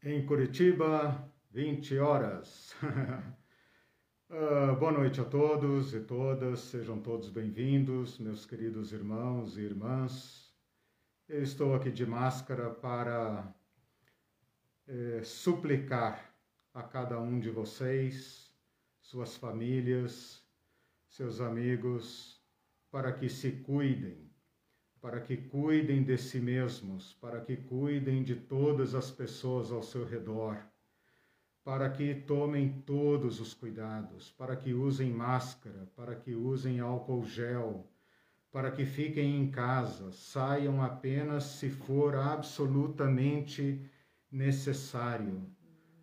Em Curitiba, 20 horas. uh, boa noite a todos e todas, sejam todos bem-vindos, meus queridos irmãos e irmãs. Eu estou aqui de máscara para eh, suplicar a cada um de vocês, suas famílias, seus amigos, para que se cuidem para que cuidem de si mesmos, para que cuidem de todas as pessoas ao seu redor, para que tomem todos os cuidados, para que usem máscara, para que usem álcool gel, para que fiquem em casa, saiam apenas se for absolutamente necessário.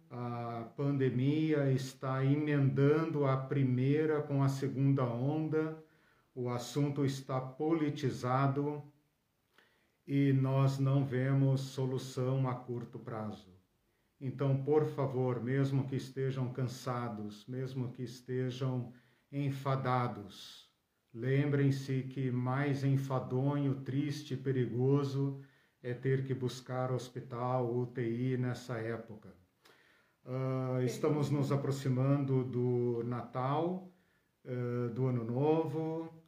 A pandemia está emendando a primeira com a segunda onda o assunto está politizado e nós não vemos solução a curto prazo. Então, por favor, mesmo que estejam cansados, mesmo que estejam enfadados, lembrem-se que mais enfadonho, triste perigoso é ter que buscar hospital, UTI nessa época. Uh, estamos nos aproximando do Natal, uh, do Ano Novo,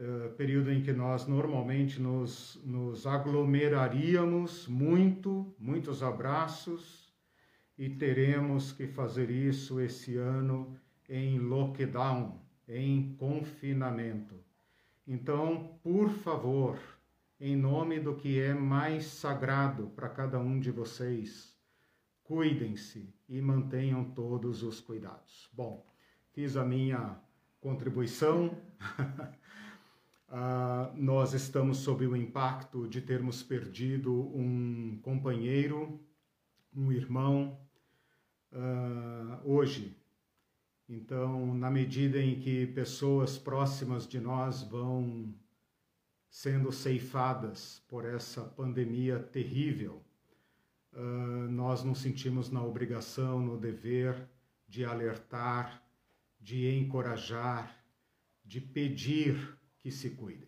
eh, período em que nós normalmente nos, nos aglomeraríamos muito, muitos abraços, e teremos que fazer isso esse ano em lockdown, em confinamento. Então, por favor, em nome do que é mais sagrado para cada um de vocês, cuidem-se e mantenham todos os cuidados. Bom, fiz a minha contribuição. Uh, nós estamos sob o impacto de termos perdido um companheiro, um irmão, uh, hoje. Então, na medida em que pessoas próximas de nós vão sendo ceifadas por essa pandemia terrível, uh, nós nos sentimos na obrigação, no dever de alertar, de encorajar, de pedir que se cuidem.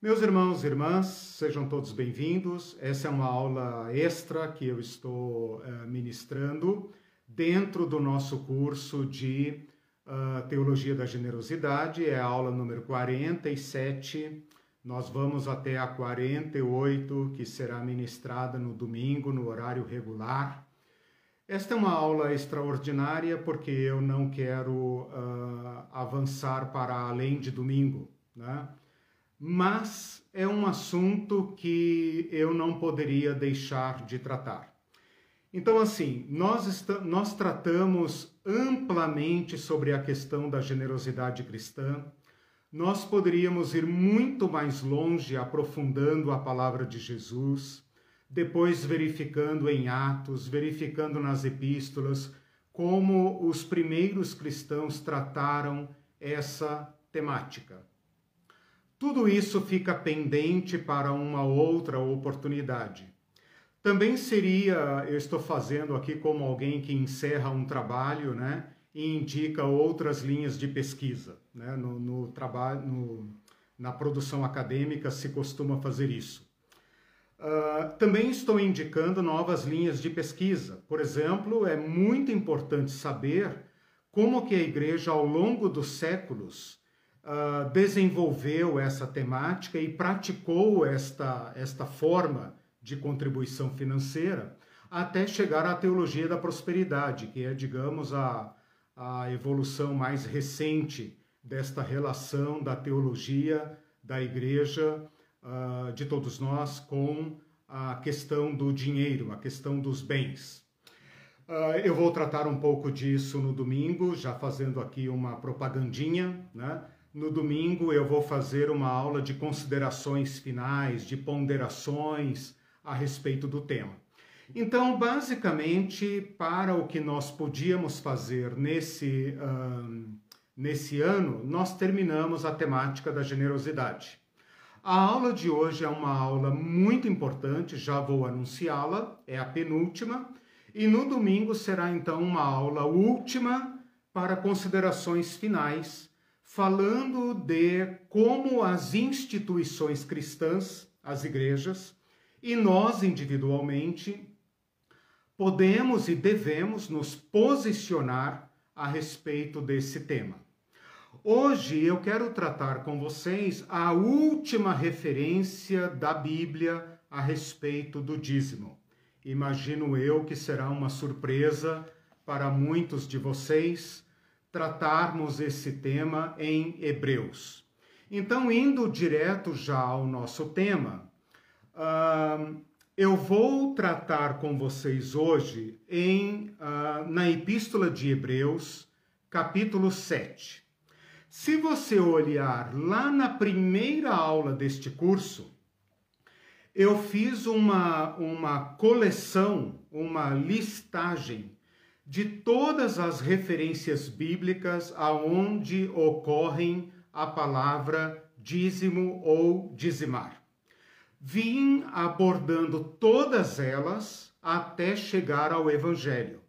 Meus irmãos e irmãs, sejam todos bem-vindos. Essa é uma aula extra que eu estou uh, ministrando dentro do nosso curso de uh, Teologia da Generosidade. É a aula número 47. Nós vamos até a 48, que será ministrada no domingo, no horário regular. Esta é uma aula extraordinária porque eu não quero uh, avançar para além de domingo né? mas é um assunto que eu não poderia deixar de tratar. Então, assim, nós, nós tratamos amplamente sobre a questão da generosidade cristã. Nós poderíamos ir muito mais longe aprofundando a palavra de Jesus, depois verificando em Atos, verificando nas epístolas, como os primeiros cristãos trataram essa temática. Tudo isso fica pendente para uma outra oportunidade. Também seria, eu estou fazendo aqui como alguém que encerra um trabalho, né, e indica outras linhas de pesquisa, né, no, no trabalho, no, na produção acadêmica se costuma fazer isso. Uh, também estou indicando novas linhas de pesquisa. Por exemplo, é muito importante saber como que a igreja, ao longo dos séculos, uh, desenvolveu essa temática e praticou esta, esta forma de contribuição financeira até chegar à teologia da prosperidade, que é, digamos, a, a evolução mais recente desta relação da teologia da igreja, uh, de todos nós, com a questão do dinheiro, a questão dos bens. Uh, eu vou tratar um pouco disso no domingo, já fazendo aqui uma propagandinha, né? No domingo eu vou fazer uma aula de considerações finais, de ponderações a respeito do tema. Então, basicamente, para o que nós podíamos fazer nesse, nesse ano, nós terminamos a temática da generosidade. A aula de hoje é uma aula muito importante, já vou anunciá-la, é a penúltima, e no domingo será então uma aula última para considerações finais falando de como as instituições cristãs, as igrejas, e nós individualmente, podemos e devemos nos posicionar a respeito desse tema. Hoje eu quero tratar com vocês a última referência da Bíblia a respeito do dízimo. Imagino eu que será uma surpresa para muitos de vocês tratarmos esse tema em Hebreus. Então, indo direto já ao nosso tema, uh, eu vou tratar com vocês hoje em, uh, na Epístola de Hebreus, capítulo 7. Se você olhar lá na primeira aula deste curso, eu fiz uma, uma coleção, uma listagem de todas as referências bíblicas aonde ocorrem a palavra dízimo ou dizimar. Vim abordando todas elas até chegar ao Evangelho.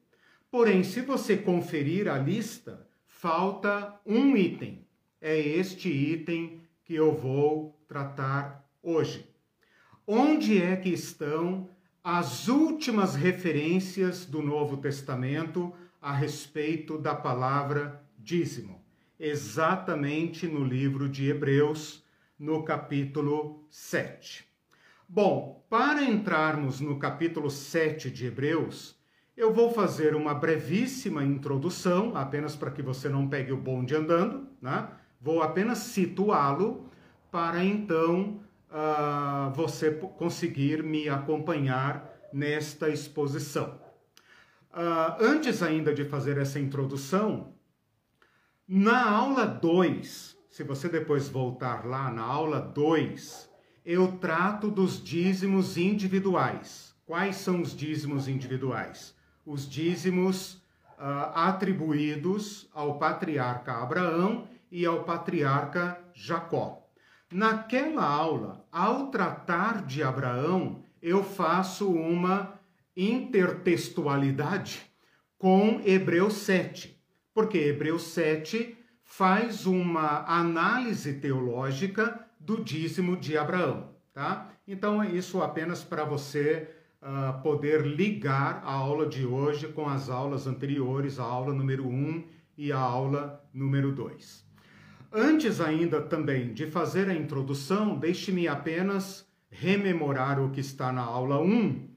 Porém, se você conferir a lista, falta um item. É este item que eu vou tratar hoje. Onde é que estão as últimas referências do Novo Testamento a respeito da palavra dízimo? Exatamente no livro de Hebreus, no capítulo 7. Bom, para entrarmos no capítulo 7 de Hebreus, eu vou fazer uma brevíssima introdução, apenas para que você não pegue o bonde andando, né? Vou apenas situá-lo para então uh, você conseguir me acompanhar nesta exposição. Uh, antes ainda de fazer essa introdução, na aula 2, se você depois voltar lá na aula 2, eu trato dos dízimos individuais. Quais são os dízimos individuais? os dízimos uh, atribuídos ao patriarca Abraão e ao patriarca Jacó. Naquela aula, ao tratar de Abraão, eu faço uma intertextualidade com Hebreus 7, porque Hebreus 7 faz uma análise teológica do dízimo de Abraão, tá? Então, isso apenas para você uh, poder ligar a aula de hoje com as aulas anteriores, a aula número 1 e a aula número 2. Antes ainda também de fazer a introdução, deixe-me apenas rememorar o que está na aula 1,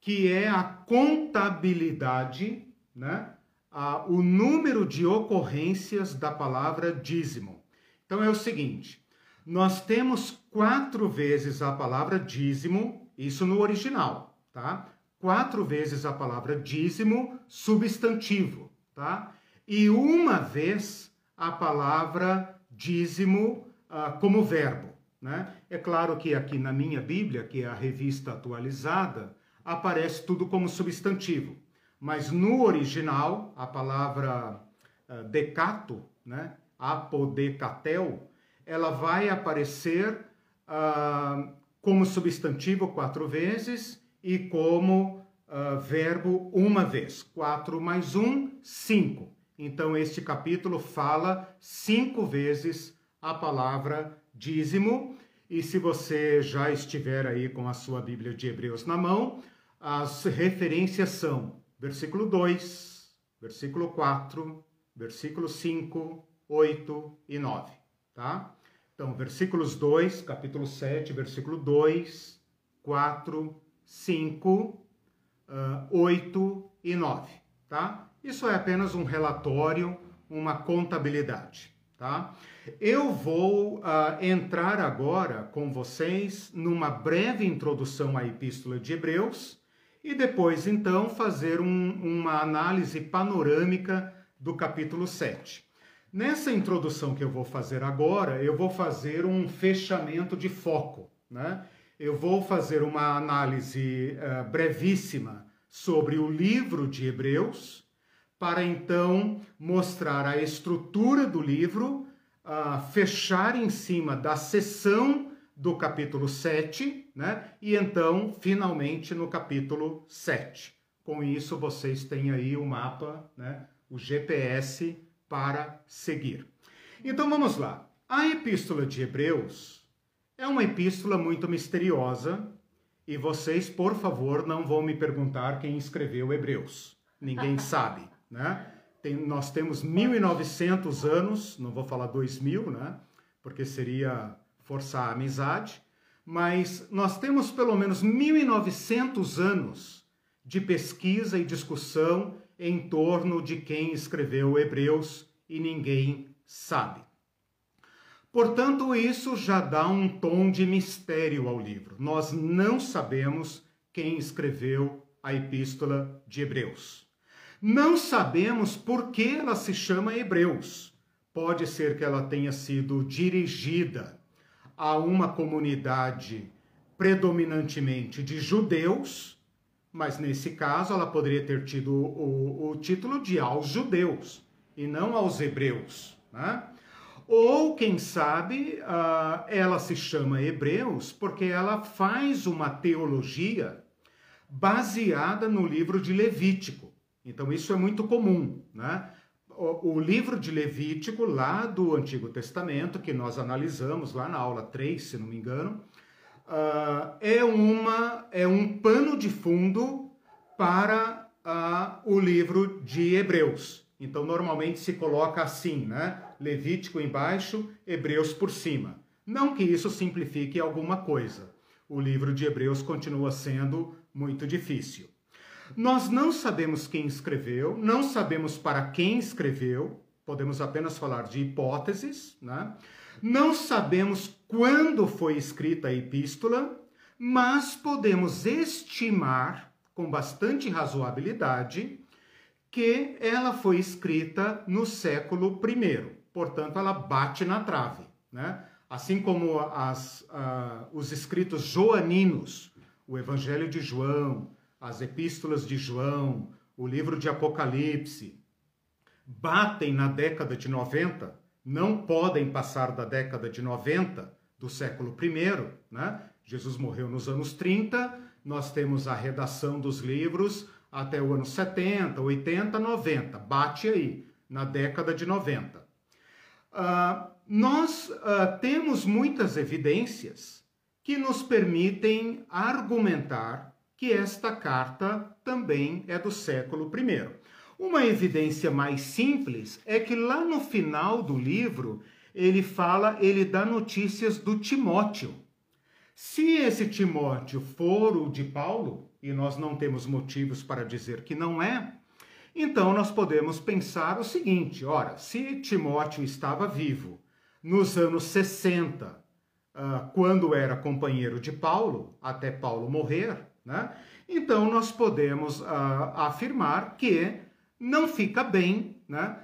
que é a contabilidade, né? A, o número de ocorrências da palavra dízimo. Então é o seguinte: nós temos quatro vezes a palavra dízimo, isso no original tá? Quatro vezes a palavra dízimo, substantivo, tá? E uma vez a palavra dízimo uh, como verbo, né? É claro que aqui na minha Bíblia, que é a revista atualizada, aparece tudo como substantivo, mas no original, a palavra uh, decato, né? Apodecatel, ela vai aparecer uh, como substantivo quatro vezes e como uh, verbo uma vez. 4 mais 1, 5. Então, este capítulo fala cinco vezes a palavra dízimo. E se você já estiver aí com a sua Bíblia de Hebreus na mão, as referências são versículo 2, versículo 4, versículo 5, 8 e 9, tá? Então, versículos 2, capítulo 7, versículo 2, 4, 5, uh, 8 e 9, tá? Isso é apenas um relatório, uma contabilidade, tá? Eu vou uh, entrar agora com vocês numa breve introdução à Epístola de Hebreus e depois, então, fazer um, uma análise panorâmica do capítulo 7. Nessa introdução que eu vou fazer agora, eu vou fazer um fechamento de foco, né? eu vou fazer uma análise uh, brevíssima sobre o livro de Hebreus, para então mostrar a estrutura do livro, uh, fechar em cima da sessão do capítulo 7, né? E então, finalmente, no capítulo 7. Com isso, vocês têm aí o mapa, né? O GPS para seguir. Então, vamos lá. A Epístola de Hebreus é uma epístola muito misteriosa E vocês, por favor, não vão me perguntar quem escreveu Hebreus. Ninguém sabe, né? Tem, nós temos 1900 anos, não vou falar 2000, né? Porque seria forçar a amizade, mas nós temos pelo menos 1900 anos de pesquisa e discussão em torno de quem escreveu Hebreus e ninguém sabe. Portanto, isso já dá um tom de mistério ao livro. Nós não sabemos quem escreveu a Epístola de Hebreus. Não sabemos por que ela se chama Hebreus. Pode ser que ela tenha sido dirigida a uma comunidade predominantemente de judeus, mas nesse caso ela poderia ter tido o, o título de aos judeus e não aos hebreus. Né? Ou, quem sabe, uh, ela se chama Hebreus porque ela faz uma teologia baseada no livro de Levítico. Então, isso é muito comum. Né? O, o, livro de Levítico, lá do Antigo Testamento, que nós analisamos lá na aula 3, se não me engano, uh, é, uma, é um pano de fundo para uh, o livro de Hebreus. Então, normalmente se coloca assim, né? Levítico embaixo, Hebreus por cima. Não que isso simplifique alguma coisa. O livro de Hebreus continua sendo muito difícil. Nós não sabemos quem escreveu, não sabemos para quem escreveu, podemos apenas falar de hipóteses, né? Não sabemos quando foi escrita a epístola, mas podemos estimar com bastante razoabilidade que ela foi escrita no século I. Portanto, ela bate na trave. Né? Assim como as, uh, os escritos joaninos, o Evangelho de João, as Epístolas de João, o livro de Apocalipse, batem na década de 90, não podem passar da década de 90 do século I. Né? Jesus morreu nos anos 30, nós temos a redação dos livros até o ano 70, 80, 90. Bate aí, na década de 90. Uh, ah, nós uh, temos muitas evidências que nos permitem argumentar que esta carta também é do século I. Uma evidência mais simples é que lá no final do livro ele fala, ele dá notícias do Timóteo. Se esse Timóteo for o de Paulo, e nós não temos motivos para dizer que não é, então nós podemos pensar o seguinte: ora, se Timóteo estava vivo nos anos 60, ah, quando era companheiro de Paulo, até Paulo morrer, né? Então nós podemos uh, afirmar que não fica bem né,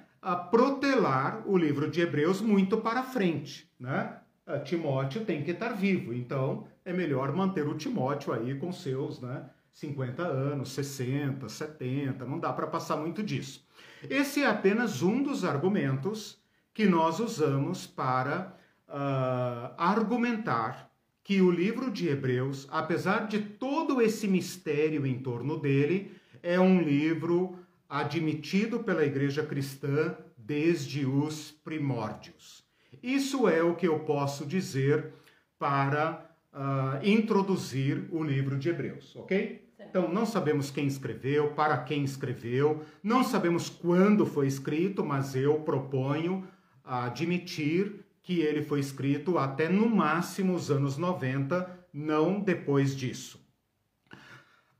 protelar o livro de Hebreus muito para frente. Né? Uh, Timóteo tem que estar vivo, então é melhor manter o Timóteo aí com seus né, 50 anos, 60, 70, não dá para passar muito disso. Esse é apenas um dos argumentos que nós usamos para uh, argumentar que o livro de Hebreus, apesar de todo esse mistério em torno dele, é um livro admitido pela igreja cristã desde os primórdios. Isso é o que eu posso dizer para uh, introduzir o livro de Hebreus, ok? Então, não sabemos quem escreveu, para quem escreveu, não sabemos quando foi escrito, mas eu proponho admitir que ele foi escrito até no máximo os anos 90, não depois disso.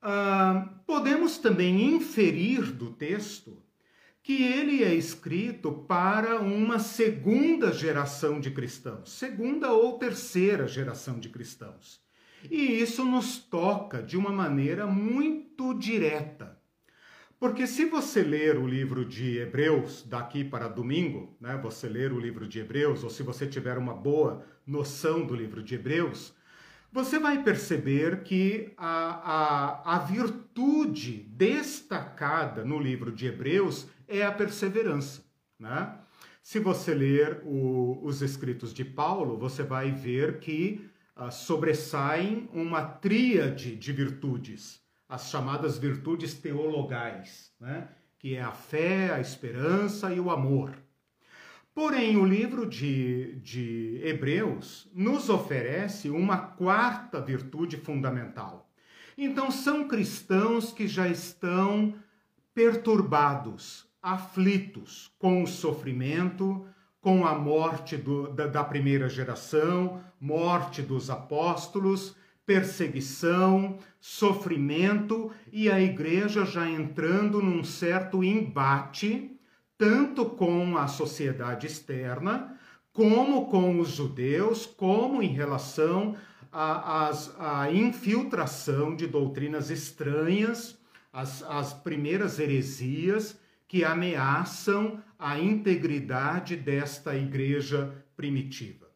Ah, podemos também inferir do texto que ele é escrito para uma segunda geração de cristãos, segunda ou terceira geração de cristãos. E isso nos toca de uma maneira muito direta. Porque se você ler o livro de Hebreus daqui para domingo, né, você ler o livro de Hebreus, ou se você tiver uma boa noção do livro de Hebreus, você vai perceber que a, a, a virtude destacada no livro de Hebreus é a perseverança. Né? Se você ler o, os escritos de Paulo, você vai ver que uh, sobressaem uma tríade de virtudes as chamadas virtudes teologais, né? que é a fé, a esperança e o amor. Porém, o livro de, de Hebreus nos oferece uma quarta virtude fundamental, Então, são cristãos que já estão perturbados, aflitos com o sofrimento, com a morte do, da, da primeira geração, morte dos apóstolos, perseguição, sofrimento e a igreja já entrando num certo embate, tanto com a sociedade externa, como com os judeus, como em relação à infiltração de doutrinas estranhas, as, as primeiras heresias que ameaçam a integridade desta igreja primitiva.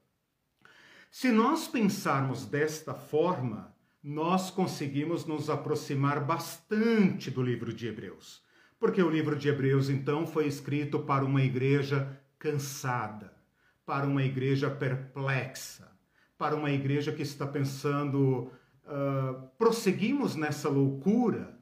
Se nós pensarmos desta forma, nós conseguimos nos aproximar bastante do livro de Hebreus. Porque o livro de Hebreus, então, foi escrito para uma igreja cansada, para uma igreja perplexa, para uma igreja que está pensando: uh, prosseguimos nessa loucura?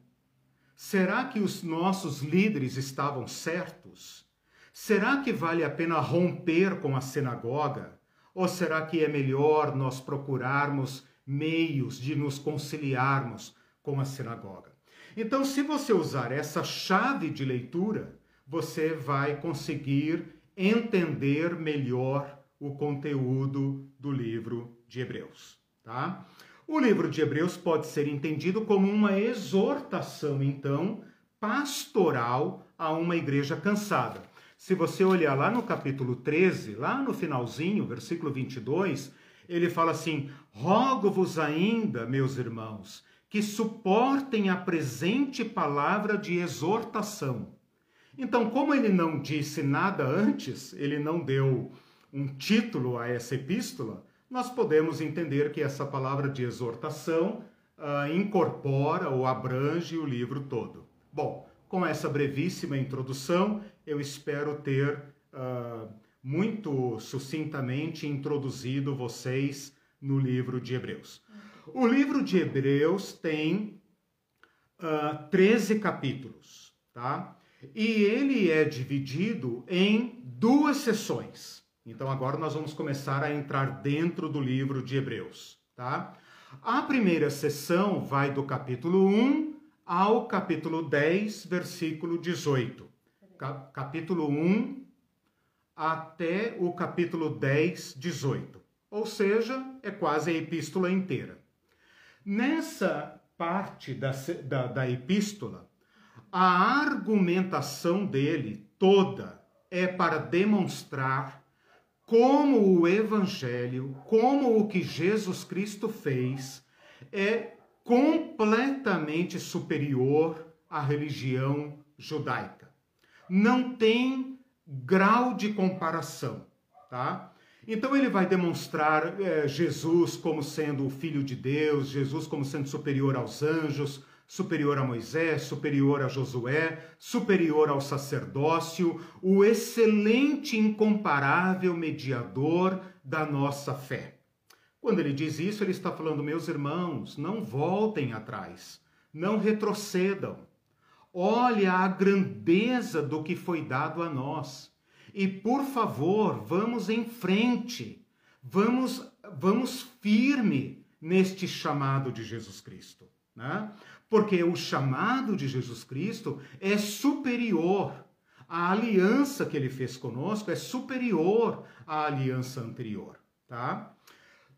Será que os nossos líderes estavam certos? Será que vale a pena romper com a sinagoga? Ou será que é melhor nós procurarmos meios de nos conciliarmos com a sinagoga? Então, se você usar essa chave de leitura, você vai conseguir entender melhor o conteúdo do livro de Hebreus, tá? O livro de Hebreus pode ser entendido como uma exortação, então, pastoral a uma igreja cansada. Se você olhar lá no capítulo 13, lá no finalzinho, versículo 22, ele fala assim: Rogo-vos ainda, meus irmãos, que suportem a presente palavra de exortação. Então, como ele não disse nada antes, ele não deu um título a essa epístola, nós podemos entender que essa palavra de exortação uh, incorpora ou abrange o livro todo. Bom, com essa brevíssima introdução, eu espero ter uh, muito sucintamente introduzido vocês no livro de Hebreus. O livro de Hebreus tem uh, ah, 13 capítulos, tá? E ele é dividido em duas sessões. Então agora nós vamos começar a entrar dentro do livro de Hebreus, tá? A primeira sessão vai do capítulo 1 ao capítulo 10, versículo 18. Capítulo 1 até o capítulo 10, 18. Ou seja, é quase a epístola inteira. Nessa parte da, da, da epístola, a argumentação dele toda é para demonstrar como o Evangelho, como o que Jesus Cristo fez, é completamente superior à religião judaica. Não tem grau de comparação, tá? Então ele vai demonstrar é, Jesus como sendo o filho de Deus, Jesus como sendo superior aos anjos, superior a Moisés, superior a Josué, superior ao sacerdócio, o excelente, incomparável mediador da nossa fé. Quando ele diz isso, ele está falando, meus irmãos, não voltem atrás, não retrocedam. Olha a grandeza do que foi dado a nós. E por favor, vamos em frente. Vamos vamos firme neste chamado de Jesus Cristo, né? Porque o chamado de Jesus Cristo é superior. A aliança que ele fez conosco é superior à aliança anterior, tá?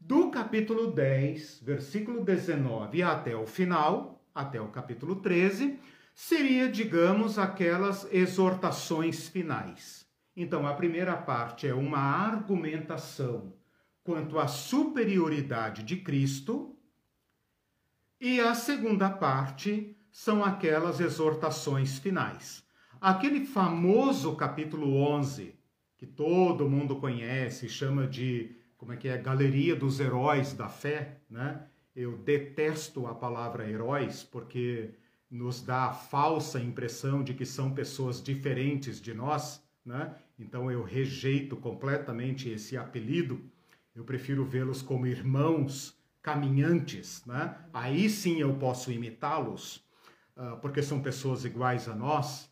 do capítulo 10, versículo 19 até o final, até o capítulo 13, seria, digamos, aquelas exortações finais. Então, a primeira parte é uma argumentação quanto à superioridade de Cristo, e a segunda parte são aquelas exortações finais. Aquele famoso capítulo 11, que todo mundo conhece, chama de como é que é, galeria dos heróis da fé, né? Eu detesto a palavra heróis porque nos dá a falsa impressão de que são pessoas diferentes de nós, né? Então eu rejeito completamente esse apelido. Eu prefiro vê-los como irmãos caminhantes, né? Aí sim eu posso imitá-los, uh, porque são pessoas iguais a nós.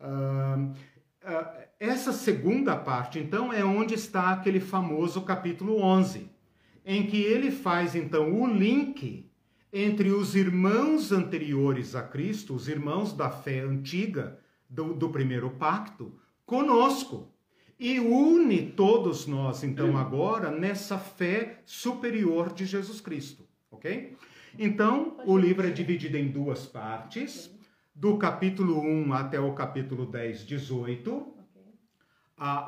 Uh, uh, essa segunda parte, então, é onde está aquele famoso capítulo 11, em que ele faz, então, o link entre os irmãos anteriores a Cristo, os irmãos da fé antiga do, do primeiro pacto, conosco. E une todos nós, então, agora, nessa fé superior de Jesus Cristo. Ok? Então, o livro é dividido em duas partes, do capítulo 1 até o capítulo 10, 18.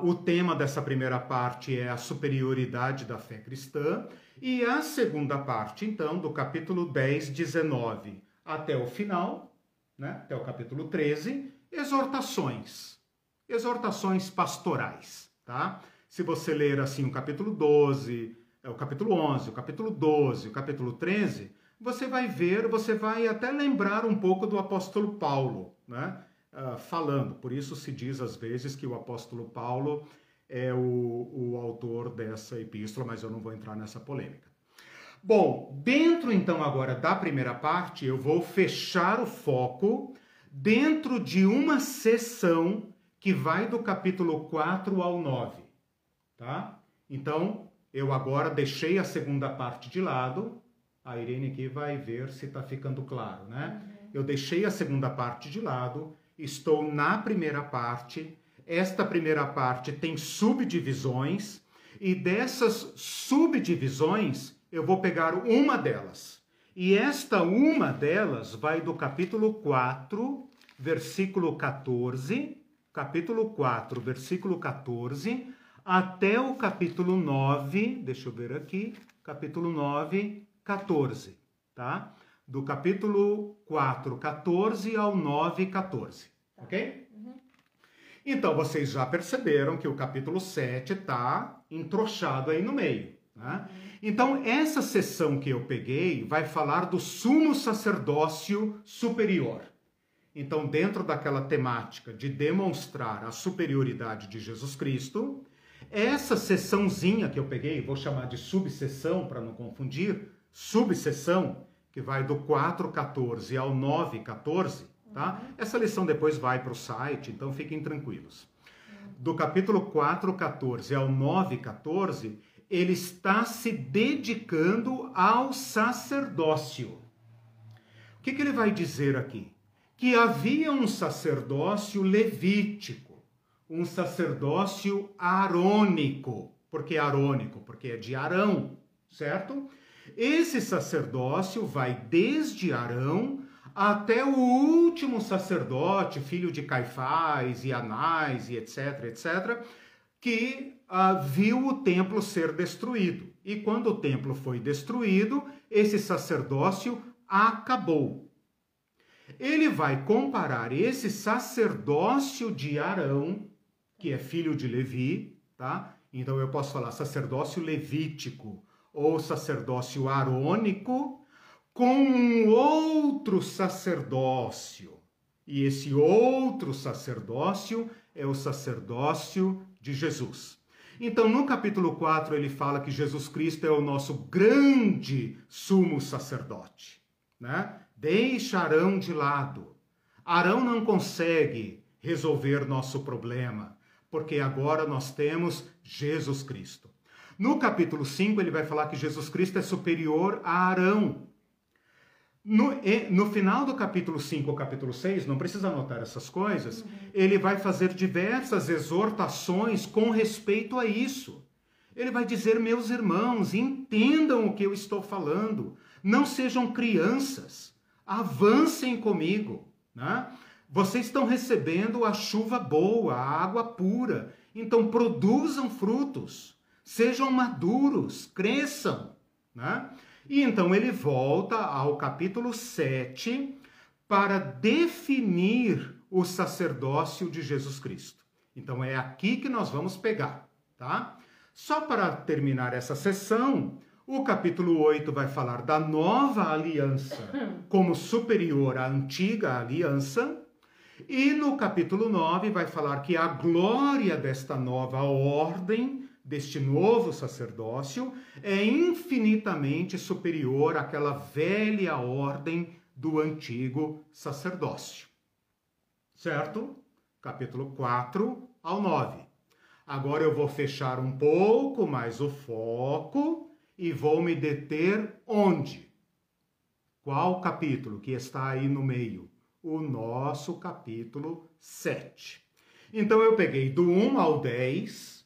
O tema dessa primeira parte é a superioridade da fé cristã. E a segunda parte, então, do capítulo 10, 19 até o final, né, até o capítulo 13, exortações. Exortações pastorais, tá? Se você ler assim o capítulo 12, é, o capítulo 11, o capítulo 12, o capítulo 13, você vai ver, você vai até lembrar um pouco do apóstolo Paulo, né? Uh, falando. Por isso se diz às vezes que o apóstolo Paulo é o, o autor dessa epístola, mas eu não vou entrar nessa polêmica. Bom, dentro então agora da primeira parte, eu vou fechar o foco dentro de uma sessão que vai do capítulo 4 ao 9, tá? Então, eu agora deixei a segunda parte de lado. A Irene aqui vai ver se está ficando claro, né? Uhum. Eu deixei a segunda parte de lado, estou na primeira parte. Esta primeira parte tem subdivisões e dessas subdivisões eu vou pegar uma delas. E esta uma delas vai do capítulo 4, versículo 14, capítulo 4, versículo 14, até o capítulo 9, deixa eu ver aqui, capítulo 9, 14, tá? Do capítulo 4, 14 ao 9, 14, tá. Ok? Uhum. Então, vocês já perceberam que o capítulo 7 está entrochado aí no meio, né? Uhum. Então, essa sessão que eu peguei vai falar do sumo sacerdócio superior. Então, dentro daquela temática de demonstrar a superioridade de Jesus Cristo, essa sessãozinha que eu peguei, vou chamar de subseção para não confundir, subseção, que vai do 4,14 ao 9,14, tá? Essa lição depois vai para o site, então fiquem tranquilos. Do capítulo 4,14 ao 9,14, ele está se dedicando ao sacerdócio. O que, que ele vai dizer aqui? que havia um sacerdócio levítico, um sacerdócio arônico. Por que arônico? Porque é de Arão, certo? Esse sacerdócio vai desde Arão até o último sacerdote, filho de Caifás e Anás e etc, etc, que uh, viu o templo ser destruído. E quando o templo foi destruído, esse sacerdócio acabou ele vai comparar esse sacerdócio de Arão, que é filho de Levi, tá? Então eu posso falar sacerdócio levítico ou sacerdócio arônico com um outro sacerdócio. E esse outro sacerdócio é o sacerdócio de Jesus. Então, no capítulo 4, ele fala que Jesus Cristo é o nosso grande sumo sacerdote, né? Deixa Arão de lado. Arão não consegue resolver nosso problema, porque agora nós temos Jesus Cristo. No capítulo 5, ele vai falar que Jesus Cristo é superior a Arão. No, no final do capítulo 5 ou capítulo 6, não precisa anotar essas coisas, uhum. ele vai fazer diversas exortações com respeito a isso. Ele vai dizer, meus irmãos, entendam o que eu estou falando, não sejam crianças avancem comigo, né? Vocês estão recebendo a chuva boa, a água pura, então produzam frutos, sejam maduros, cresçam, né? E então ele volta ao capítulo 7 para definir o sacerdócio de Jesus Cristo. Então é aqui que nós vamos pegar, tá? Só para terminar essa sessão, o capítulo 8 vai falar da nova aliança como superior à antiga aliança. E no capítulo 9 vai falar que a glória desta nova ordem, deste novo sacerdócio, é infinitamente superior àquela velha ordem do antigo sacerdócio. Certo? Capítulo 4 ao 9. Agora eu vou fechar um pouco mais o foco e vou me deter onde? Qual capítulo que está aí no meio? O nosso capítulo 7. Então eu peguei do 1 ao 10,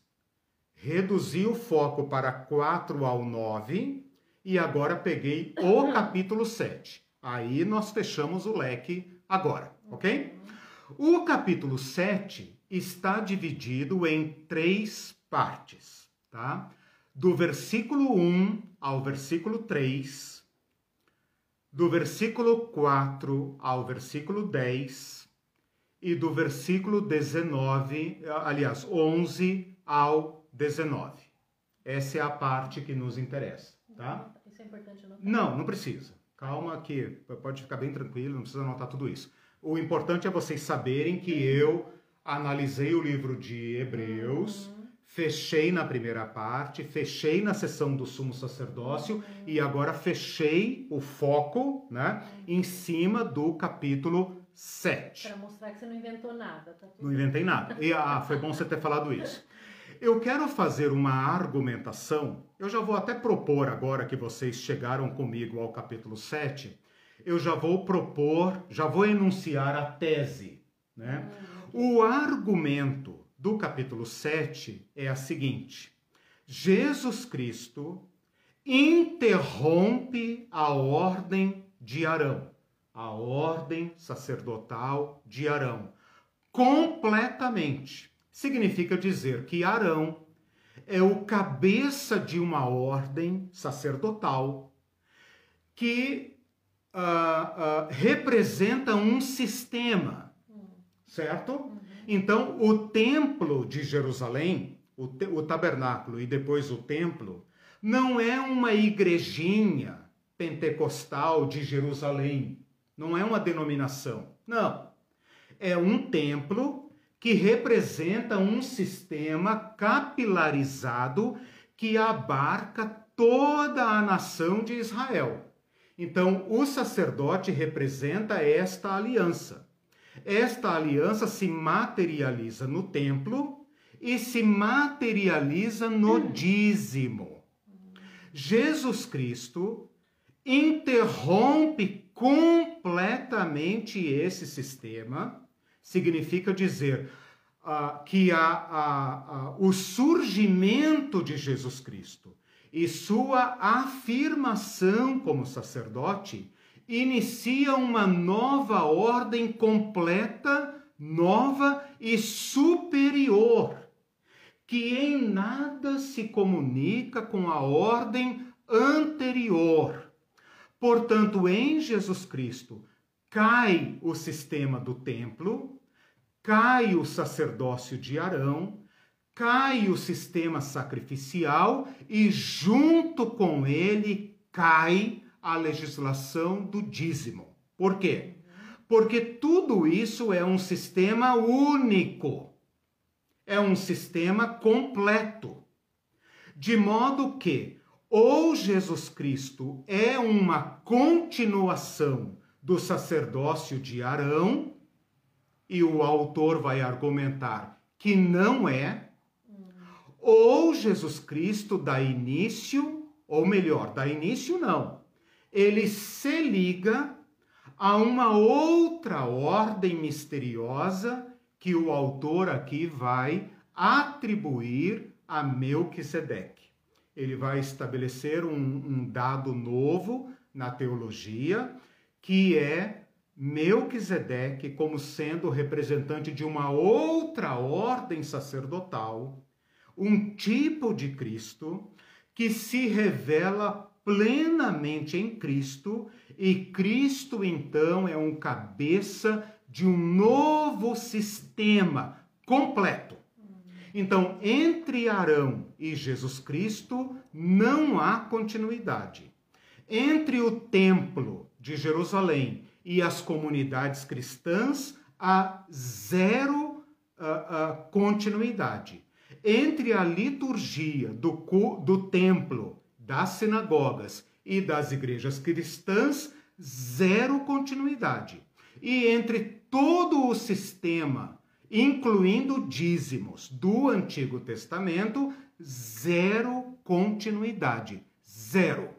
reduzi o foco para 4 ao 9 e agora peguei o capítulo 7. Aí nós fechamos o leque agora, ok? O capítulo 7 está dividido em três partes, tá? Do versículo 1 ao versículo 3, do versículo 4 ao versículo 10 e do versículo 19, aliás, 11 ao 19. Essa é a parte que nos interessa, tá? Isso é importante anotar? Não, não precisa. Calma que pode ficar bem tranquilo, não precisa anotar tudo isso. O importante é vocês saberem que eu analisei o livro de Hebreus, uhum. fechei na primeira parte, fechei na sessão do sumo sacerdócio uhum. e agora fechei o foco, né, uhum. em cima do capítulo 7. Para mostrar que você não inventou nada, tá Não inventei nada. E ah, foi bom você ter falado isso. Eu quero fazer uma argumentação, eu já vou até propor agora que vocês chegaram comigo ao capítulo 7, eu já vou propor, já vou enunciar a tese, né? O argumento do capítulo 7 é a seguinte: Jesus Cristo interrompe a ordem de Arão, a ordem sacerdotal de Arão, completamente significa dizer que Arão é o cabeça de uma ordem sacerdotal que uh, uh, representa um sistema, certo? Então, o templo de Jerusalém, o, te, o tabernáculo e depois o templo, não é uma igrejinha pentecostal de Jerusalém, não é uma denominação, não. É um templo que representa um sistema capilarizado que abarca toda a nação de Israel. Então, o sacerdote representa esta aliança. Esta aliança se materializa no templo e se materializa no dízimo. Jesus Cristo interrompe completamente esse sistema significa dizer uh, que o surgimento de Jesus Cristo e sua afirmação como sacerdote inicia uma nova ordem completa, nova e superior, que em nada se comunica com a ordem anterior. Portanto, em Jesus Cristo, cai o sistema do templo, cai o sacerdócio de Arão, cai o sistema sacrificial e, junto com ele, cai a legislação do dízimo. Por quê? Porque tudo isso é um sistema único, é um sistema completo. De modo que, ou Jesus Cristo é uma continuação do sacerdócio de Arão, e o autor vai argumentar que não é, ou Jesus Cristo dá início, ou melhor, dá início não, ele se liga a uma outra ordem misteriosa que o autor aqui vai atribuir a Melquisedeque. Ele vai estabelecer um, um dado novo na teologia, que é Melquisedeque como sendo representante de uma outra ordem sacerdotal, um tipo de Cristo que se revela plenamente em Cristo e Cristo então é um cabeça de um novo sistema completo. Então, entre Arão e Jesus Cristo não há continuidade. Entre o templo de Jerusalém e as comunidades cristãs há zero uh, uh, continuidade. Entre a liturgia do, do templo, das sinagogas e das igrejas cristãs, zero continuidade. E entre todo o sistema, incluindo dízimos do Antigo Testamento, zero continuidade. Zero.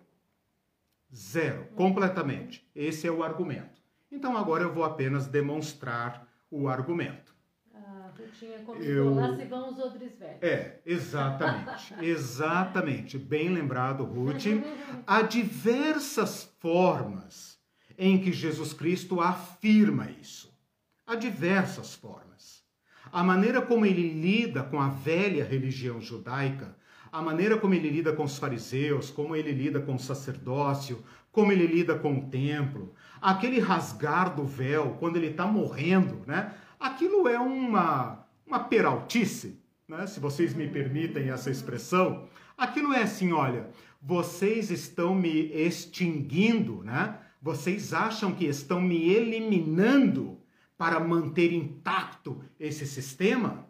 Zero, completamente. Esse é o argumento. Então agora eu vou apenas demonstrar o argumento. A Rutinha comentou, Eu- lá se vão os odres velhos. É, exatamente. exatamente. Bem lembrado, Ruth. Há diversas formas em que Jesus Cristo afirma isso. Há diversas formas. A maneira como ele lida com a velha religião judaica, a maneira como ele lida com os fariseus, como ele lida com o sacerdócio, como ele lida com o templo, aquele rasgar do véu quando ele está morrendo, né? Aquilo é uma, uma peraltice, né? se vocês me permitem essa expressão. Aquilo é assim, olha, vocês estão me extinguindo, né? Vocês acham que estão me eliminando para manter intacto esse sistema?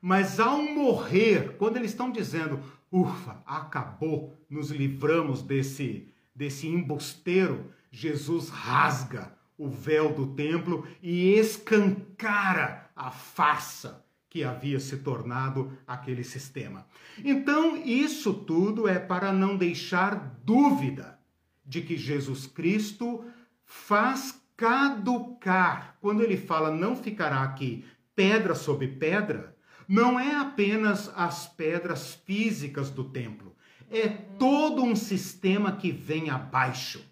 Mas ao morrer, quando eles estão dizendo, ufa, acabou, nos livramos desse, desse embusteiro, Jesus rasga o véu do templo e escancara a farsa que havia se tornado aquele sistema. Então, isso tudo é para não deixar dúvida de que Jesus Cristo faz caducar. Quando ele fala não ficará aqui pedra sobre pedra, não é apenas as pedras físicas do templo, é todo um sistema que vem abaixo.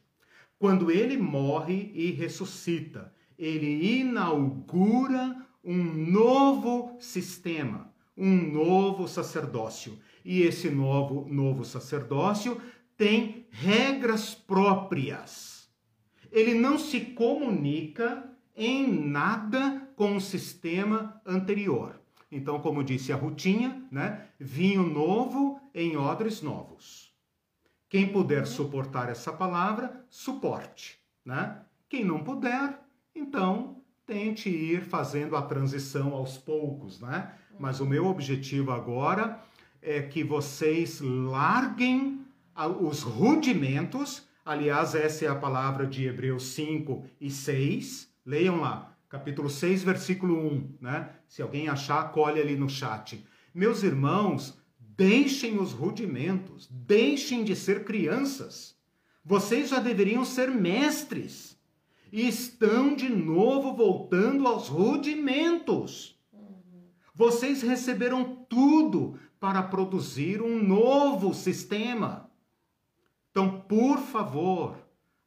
Quando ele morre e ressuscita, ele inaugura um novo sistema, um novo sacerdócio. E esse novo, novo sacerdócio tem regras próprias. Ele não se comunica em nada com o sistema anterior. Então, como disse a Rutinha, né? Vinho novo em odres novos. Quem puder suportar essa palavra, suporte, né? Quem não puder, então tente ir fazendo a transição aos poucos, né? Mas o meu objetivo agora é que vocês larguem os rudimentos. Aliás, essa é a palavra de Hebreus 5 e 6. Leiam lá, capítulo 6, versículo 1, né? Se alguém achar, colhe ali no chat. Meus irmãos, deixem os rudimentos, deixem de ser crianças. Vocês já deveriam ser mestres. E estão de novo voltando aos rudimentos. Vocês receberam tudo para produzir um novo sistema. Então, por favor,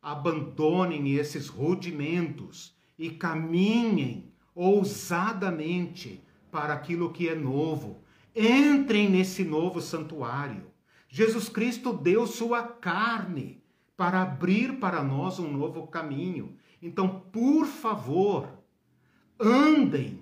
abandonem esses rudimentos e caminhem ousadamente para aquilo que é novo. Entrem nesse novo santuário. Jesus Cristo deu sua carne para abrir para nós um novo caminho. Então, por favor, andem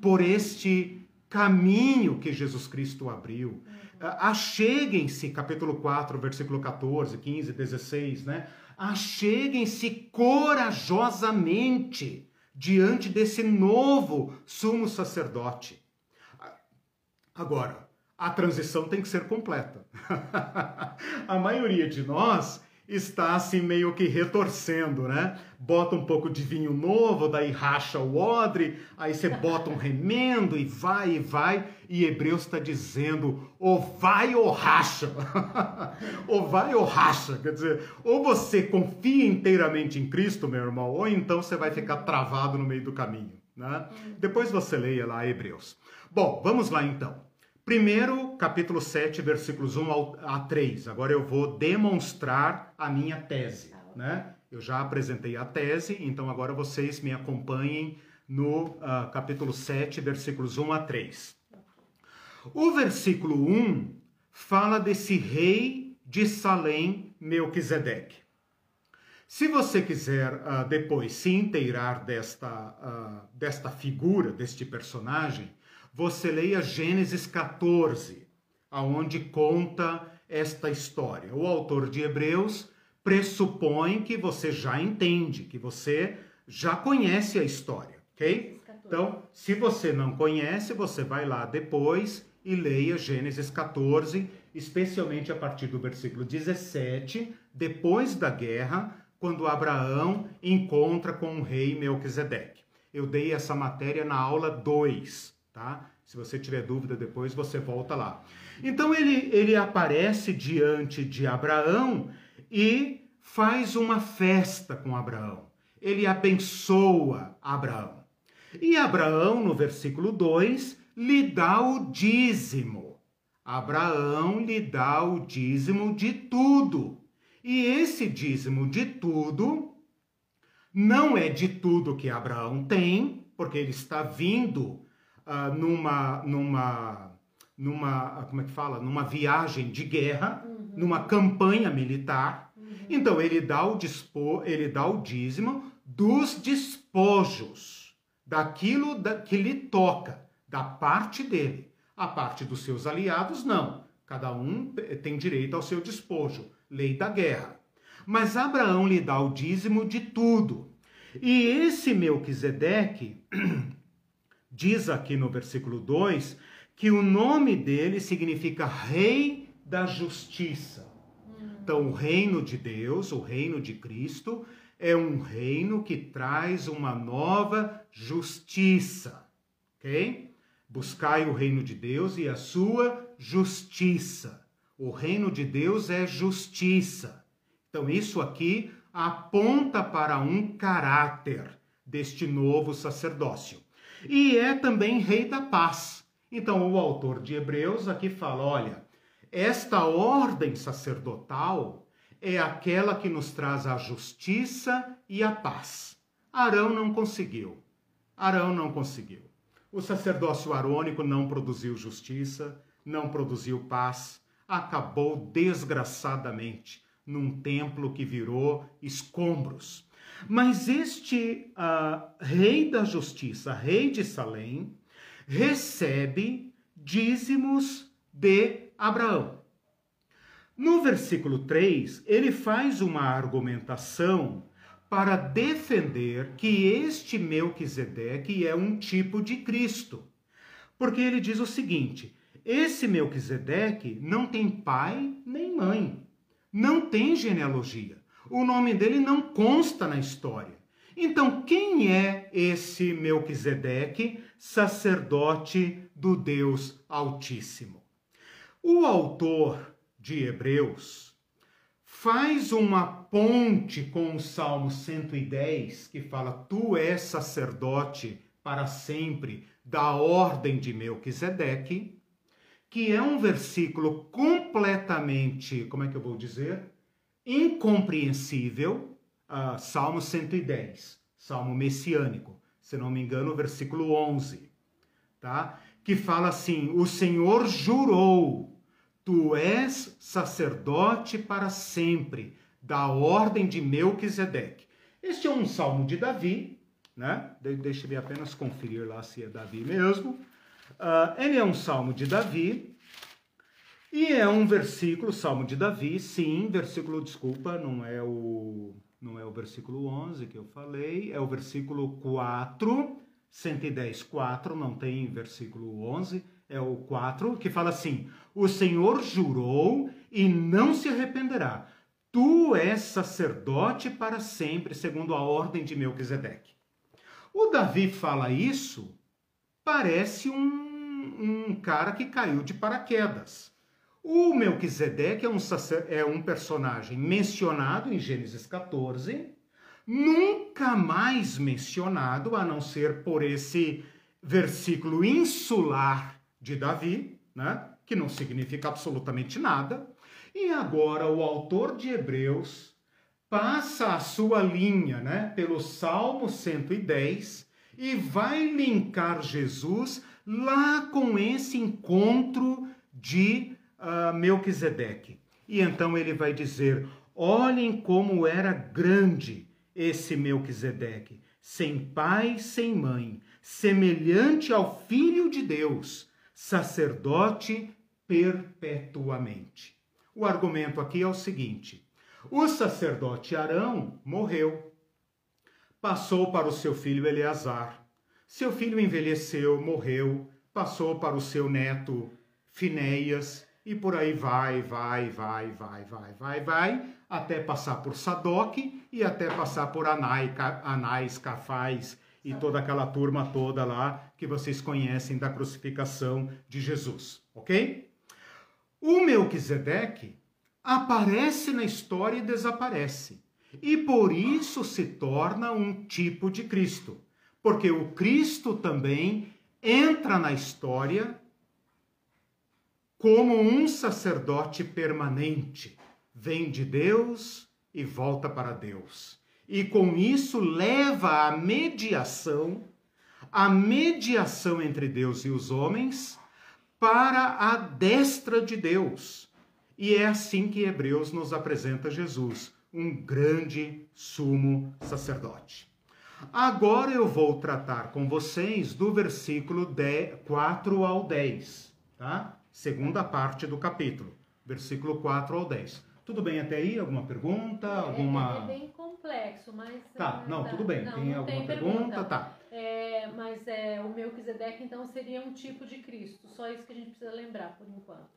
por este caminho que Jesus Cristo abriu. Ah, Acheguem-se, capítulo 4, versículo 14, 15, 16, né? Acheguem-se corajosamente diante desse novo sumo sacerdote. Agora, a transição tem que ser completa. a maioria de nós está assim meio que retorcendo, né? Bota um pouco de vinho novo, daí racha o odre, aí você bota um remendo e vai e vai, e Hebreus está dizendo, ou vai ou racha. ou vai ou racha, quer dizer, ou você confia inteiramente em Cristo, meu irmão, ou então você vai ficar travado no meio do caminho, né? Depois você leia lá Hebreus. Bom, vamos lá então. Primeiro, capítulo 7, versículos 1 ao- a 3. Agora eu vou demonstrar a minha tese, né? Eu já apresentei a tese, então agora vocês me acompanhem no ah, capítulo 7, versículos 1 a 3. O versículo 1 fala desse rei de Salém, Melquisedeque. Se você quiser ah, depois se inteirar desta, ah, desta figura, deste personagem, você leia Gênesis 14, aonde conta esta história. O autor de Hebreus pressupõe que você já entende, que você já conhece a história, ok? 14. Então, se você não conhece, você vai lá depois e leia Gênesis 14, especialmente a partir do versículo 17, depois da guerra, quando Abraão encontra com o rei Melquisedeque. Eu dei essa matéria na aula 2, tá? Se você tiver dúvida depois, você volta lá. Então ele, ele aparece diante de Abraão e faz uma festa com Abraão. Ele abençoa Abraão. E Abraão, no versículo 2, lhe dá o dízimo. Abraão lhe dá o dízimo de tudo. E esse dízimo de tudo não é de tudo que Abraão tem, porque ele está vindo uh, numa, numa, numa, como é que fala? Numa viagem de guerra, uhum. numa campanha militar. Uhum. Então ele dá o dispo, ele dá o dízimo dos despojos, daquilo da, que lhe toca, da parte dele. A parte dos seus aliados, não. Cada um tem direito ao seu despojo, lei da guerra. Mas Abraão lhe dá o dízimo de tudo. E esse Melquisedeque diz aqui no versículo 2 que o nome dele significa Rei da Justiça. Então, o reino de Deus, o reino de Cristo, é um reino que traz uma nova justiça. Ok? Buscai o reino de Deus e a sua justiça. O reino de Deus é justiça. Então, isso aqui aponta para um caráter deste novo sacerdócio. E é também rei da paz. Então, o autor de Hebreus aqui fala: olha, esta ordem sacerdotal é aquela que nos traz a justiça e a paz. Arão não conseguiu. Arão não conseguiu. O sacerdócio arônico não produziu justiça, não produziu paz, acabou desgraçadamente num templo que virou escombros. Mas este uh, rei da justiça, rei de Salém, recebe dízimos de Abraão. No versículo 3, ele faz uma argumentação para defender que este Melquisedeque é um tipo de Cristo. Porque ele diz o seguinte: esse Melquisedeque não tem pai nem mãe não tem genealogia. O nome dele não consta na história. Então, quem é esse Melquisedeque, sacerdote do Deus Altíssimo? O autor de Hebreus faz uma ponte com o Salmo 110, que fala: Tu és sacerdote para sempre da ordem de Melquisedeque, que é um versículo completamente, como é que eu vou dizer? Incompreensível, uh, Salmo 110, Salmo messiânico, se não me engano, versículo 11, tá? Que fala assim: O Senhor jurou, tu és sacerdote para sempre, da ordem de Melquisedeque. Este é um salmo de Davi, né? De deixa eu apenas conferir lá se é Davi mesmo. Uh, ele é um salmo de Davi e é um versículo, salmo de Davi, sim, versículo, desculpa, não é o não é o versículo 11 que eu falei, é o versículo 4, 110, 4, não tem versículo 11, é o 4, que fala assim: O Senhor jurou e não se arrependerá. Tu és sacerdote para sempre, segundo a ordem de Melquisedeque. O Davi fala isso parece um, um cara que caiu de paraquedas. O Melquisedeque é um, é um personagem mencionado em Gênesis 14, nunca mais mencionado, a não ser por esse versículo insular de Davi, né? que não significa absolutamente nada. E agora o autor de Hebreus passa a sua linha né? pelo Salmo 110 e vai linkar Jesus lá com esse encontro de Melquisedeque. E então ele vai dizer: olhem como era grande esse Melquisedeque, sem pai, sem mãe, semelhante ao Filho de Deus, sacerdote perpetuamente. O argumento aqui é o seguinte: o sacerdote Arão morreu passou para o seu filho Eleazar. Seu filho envelheceu, morreu, passou para o seu neto Finéias, e por aí vai, vai, vai, vai, vai, vai, vai, até passar por Sadoc e até passar por Anai, Anais, Cafais e toda aquela turma toda lá que vocês conhecem da crucificação de Jesus, ok? O Melquisedeque aparece na história e desaparece. E por isso se torna um tipo de Cristo. Porque o Cristo também entra na história como um sacerdote permanente. Vem de Deus e volta para Deus. E com isso leva a mediação, a mediação entre Deus e os homens para a destra de Deus. E é assim que Hebreus nos apresenta Jesus, um grande sumo sacerdote. Agora eu vou tratar com vocês do versículo 4 ao 10, tá? Segunda parte do capítulo, versículo 4 ao 10. Tudo bem até aí? Alguma pergunta? É, alguma... é bem complexo, mas. Tá, é, não, tá. tudo bem. Não, tem não alguma tem pergunta? Tá. É, mas é, o Melquisedeque, então, seria um tipo de Cristo. Só isso que a gente precisa lembrar por enquanto.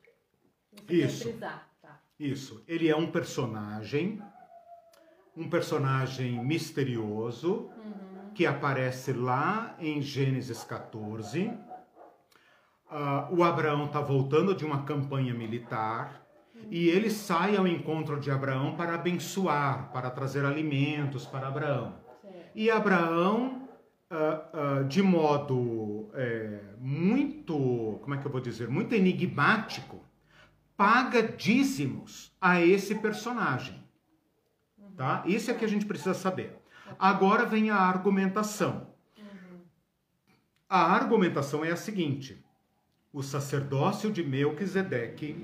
Você Isso. tá? Isso. Ele é um personagem, um personagem misterioso Uhum. que aparece lá em Gênesis 14. Ah, o Abraão está voltando de uma campanha militar e ele sai ao encontro de Abraão para abençoar, para trazer alimentos para Abraão. E Abraão, ah, ah, de modo é, muito, como é que eu vou dizer, muito enigmático, paga dízimos a esse personagem. Tá? Isso é que a gente precisa saber. Agora vem a argumentação. Uhum. A argumentação é a seguinte: o sacerdócio de Melquisedeque,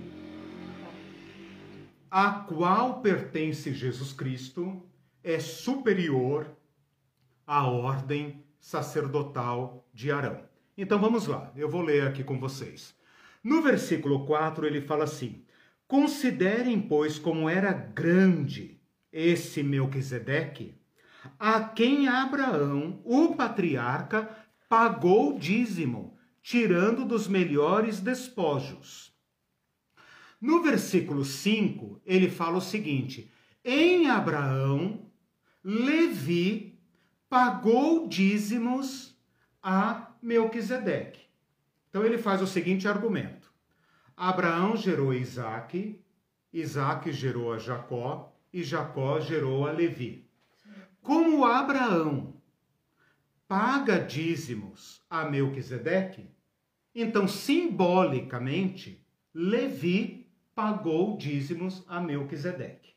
a qual pertence Jesus Cristo, é superior à ordem sacerdotal de Arão. Então vamos lá, eu vou ler aqui com vocês. No versículo 4 ele fala assim: Considerem, pois, como era grande esse Melquisedeque, a quem Abraão, o patriarca, pagou dízimo, tirando dos melhores despojos. No versículo 5, ele fala o seguinte: Em Abraão, Levi pagou dízimos a Melquisedeque. Então ele faz o seguinte argumento: Abraão gerou Isaac, Isaac gerou a Jacó e Jacó gerou a Levi. Como Abraão paga dízimos a Melquisedeque, então simbolicamente Levi pagou dízimos a Melquisedeque.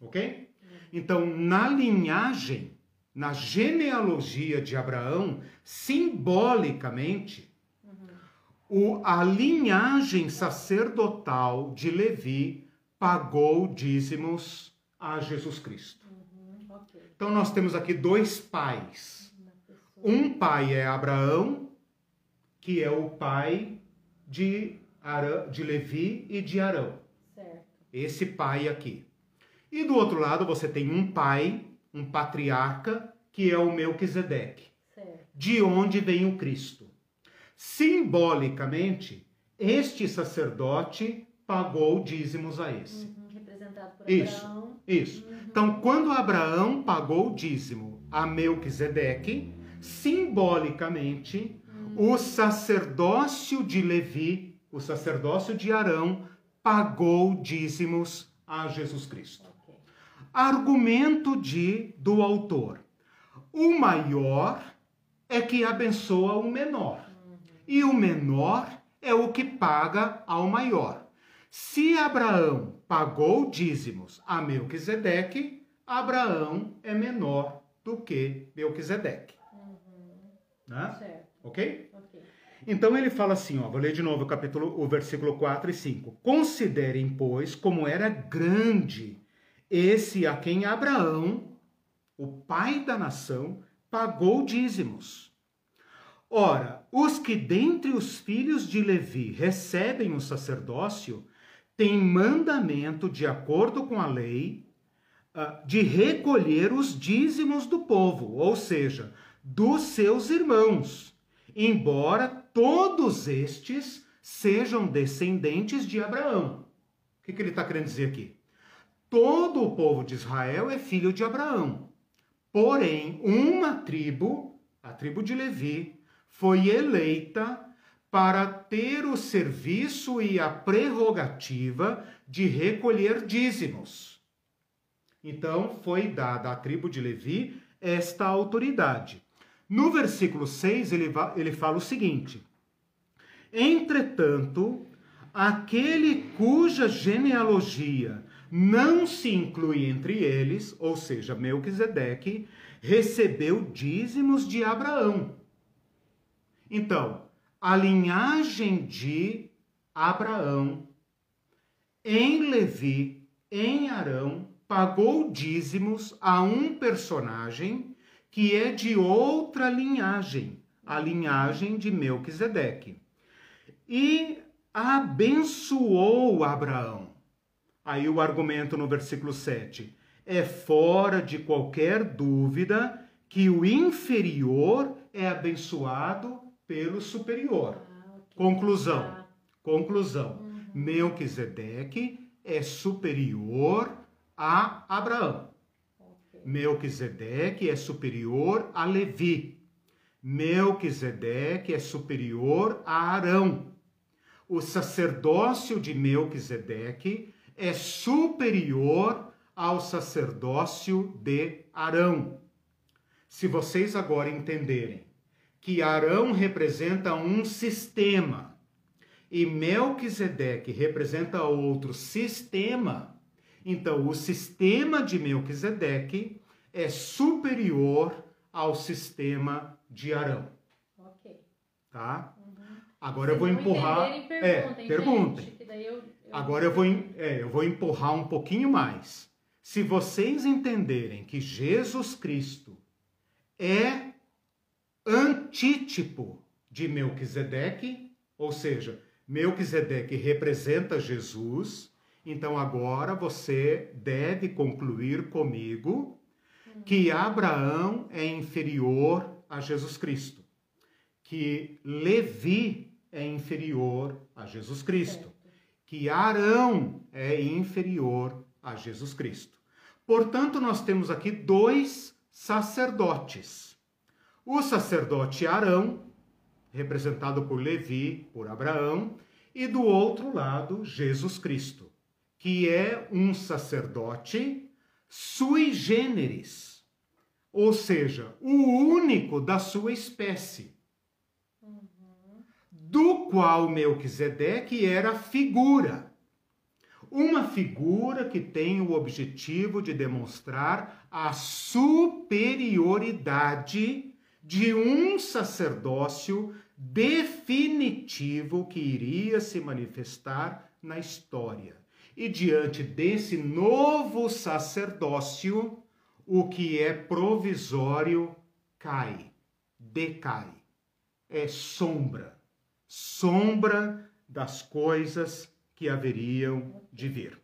Ok? Então, na linhagem, na genealogia de Abraão, simbolicamente, o, a linhagem sacerdotal de Levi pagou dízimos a Jesus Cristo. Uhum. Então nós temos aqui dois pais. Um pai é Abraão, que é o pai de, Arã, de Levi e de Arão. Certo. Esse pai aqui. E do outro lado você tem um pai, um patriarca, que é o Melquisedeque, Certo. de onde vem o Cristo. Simbolicamente, este sacerdote pagou dízimos a esse. Uhum. Representado por Isso. Abraão. Isso. Uhum. Então, quando Abraão pagou o dízimo a Melquisedeque, simbolicamente, o sacerdócio de Levi, o sacerdócio de Arão, pagou dízimos a Jesus Cristo. Argumento de do autor. O maior é que abençoa o menor. E o menor é o que paga ao maior. Se Abraão pagou dízimos a Melquisedeque, Abraão é menor do que Melquisedeque. Uhum. Né? Certo. Ok? Então ele fala assim, ó, vou ler de novo o capítulo, o versículo 4 e 5. Considerem, pois, como era grande esse a quem Abraão, o pai da nação, pagou dízimos. Ora, os que dentre os filhos de Levi recebem o sacerdócio têm mandamento, de acordo com a lei, ah, de recolher os dízimos do povo, ou seja, dos seus irmãos, embora todos estes sejam descendentes de Abraão. O que, que ele está querendo dizer aqui? Todo o povo de Israel é filho de Abraão. Porém, uma tribo, a tribo de Levi, foi eleita para ter o serviço e a prerrogativa de recolher dízimos. Então foi dada à tribo de Levi esta autoridade. No versículo 6, ele, ele fala o seguinte: Entretanto, aquele cuja genealogia não se inclui entre eles, ou seja, Melquisedeque, recebeu dízimos de Abraão. Então, a linhagem de Abraão em Levi, em Arão, pagou dízimos a um personagem que é de outra linhagem, a linhagem de Melquisedeque. E abençoou Abraão. Aí o argumento no versículo 7. É fora de qualquer dúvida que o inferior é abençoado pelo superior. Ah, okay. Conclusão. Ah. Conclusão. Uhum. Melquisedeque é superior a Abraão. Melquisedeque é superior a Levi. Melquisedeque é superior a Arão. O sacerdócio de Melquisedeque é superior ao sacerdócio de Arão. Se vocês agora entenderem que Arão representa um sistema e Melquisedeque representa outro sistema, então o sistema de Melquisedeque é superior ao sistema de Arão. Ok. Tá? Uhum. Agora eu vou empurrar. é, perguntem. Eu, eu... Agora eu vou, é, eu vou empurrar um pouquinho mais. Se vocês entenderem que Jesus Cristo é antítipo de Melquisedeque, ou seja, Melquisedeque representa Jesus, então agora você deve concluir comigo que Abraão é inferior a Jesus Cristo, que Levi é inferior a Jesus Cristo, que Arão é inferior a Jesus Cristo. Portanto, nós temos aqui dois sacerdotes o sacerdote Arão, representado por Levi, por Abraão, e do outro lado, Jesus Cristo, que é um sacerdote sui generis, ou seja, o único da sua espécie, do qual Melquisedeque era figura. Uma figura que tem o objetivo de demonstrar a superioridade de um sacerdócio definitivo que iria se manifestar na história. E diante desse novo sacerdócio, o que é provisório cai, decai. É sombra, sombra das coisas que haveriam de vir.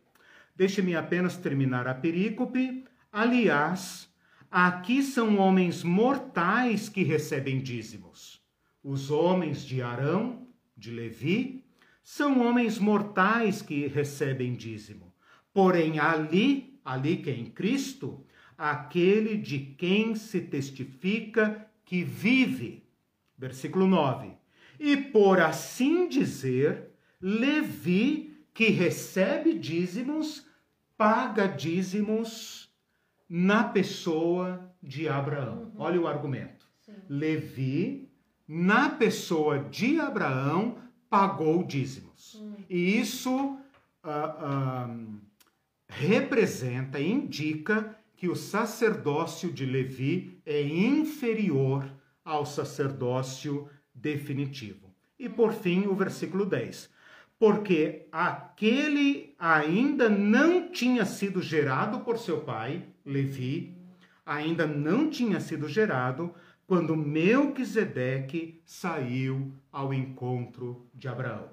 Deixe-me apenas terminar a perícope. Aliás, Aqui são homens mortais que recebem dízimos. Os homens de Arão, de Levi, são homens mortais que recebem dízimo. Porém, ali, ali que é em Cristo, aquele de quem se testifica que vive. Versículo 9. E por assim dizer, Levi, que recebe dízimos, paga dízimos na pessoa de Abraão. Uhum. Olha o argumento. Sim. Levi, na pessoa de Abraão, pagou dízimos. Uhum. E isso uh, uh, representa, indica que o sacerdócio de Levi é inferior ao sacerdócio definitivo. E por fim, o versículo 10 porque aquele ainda não tinha sido gerado por seu pai, Levi, ainda não tinha sido gerado quando Melquisedeque saiu ao encontro de Abraão.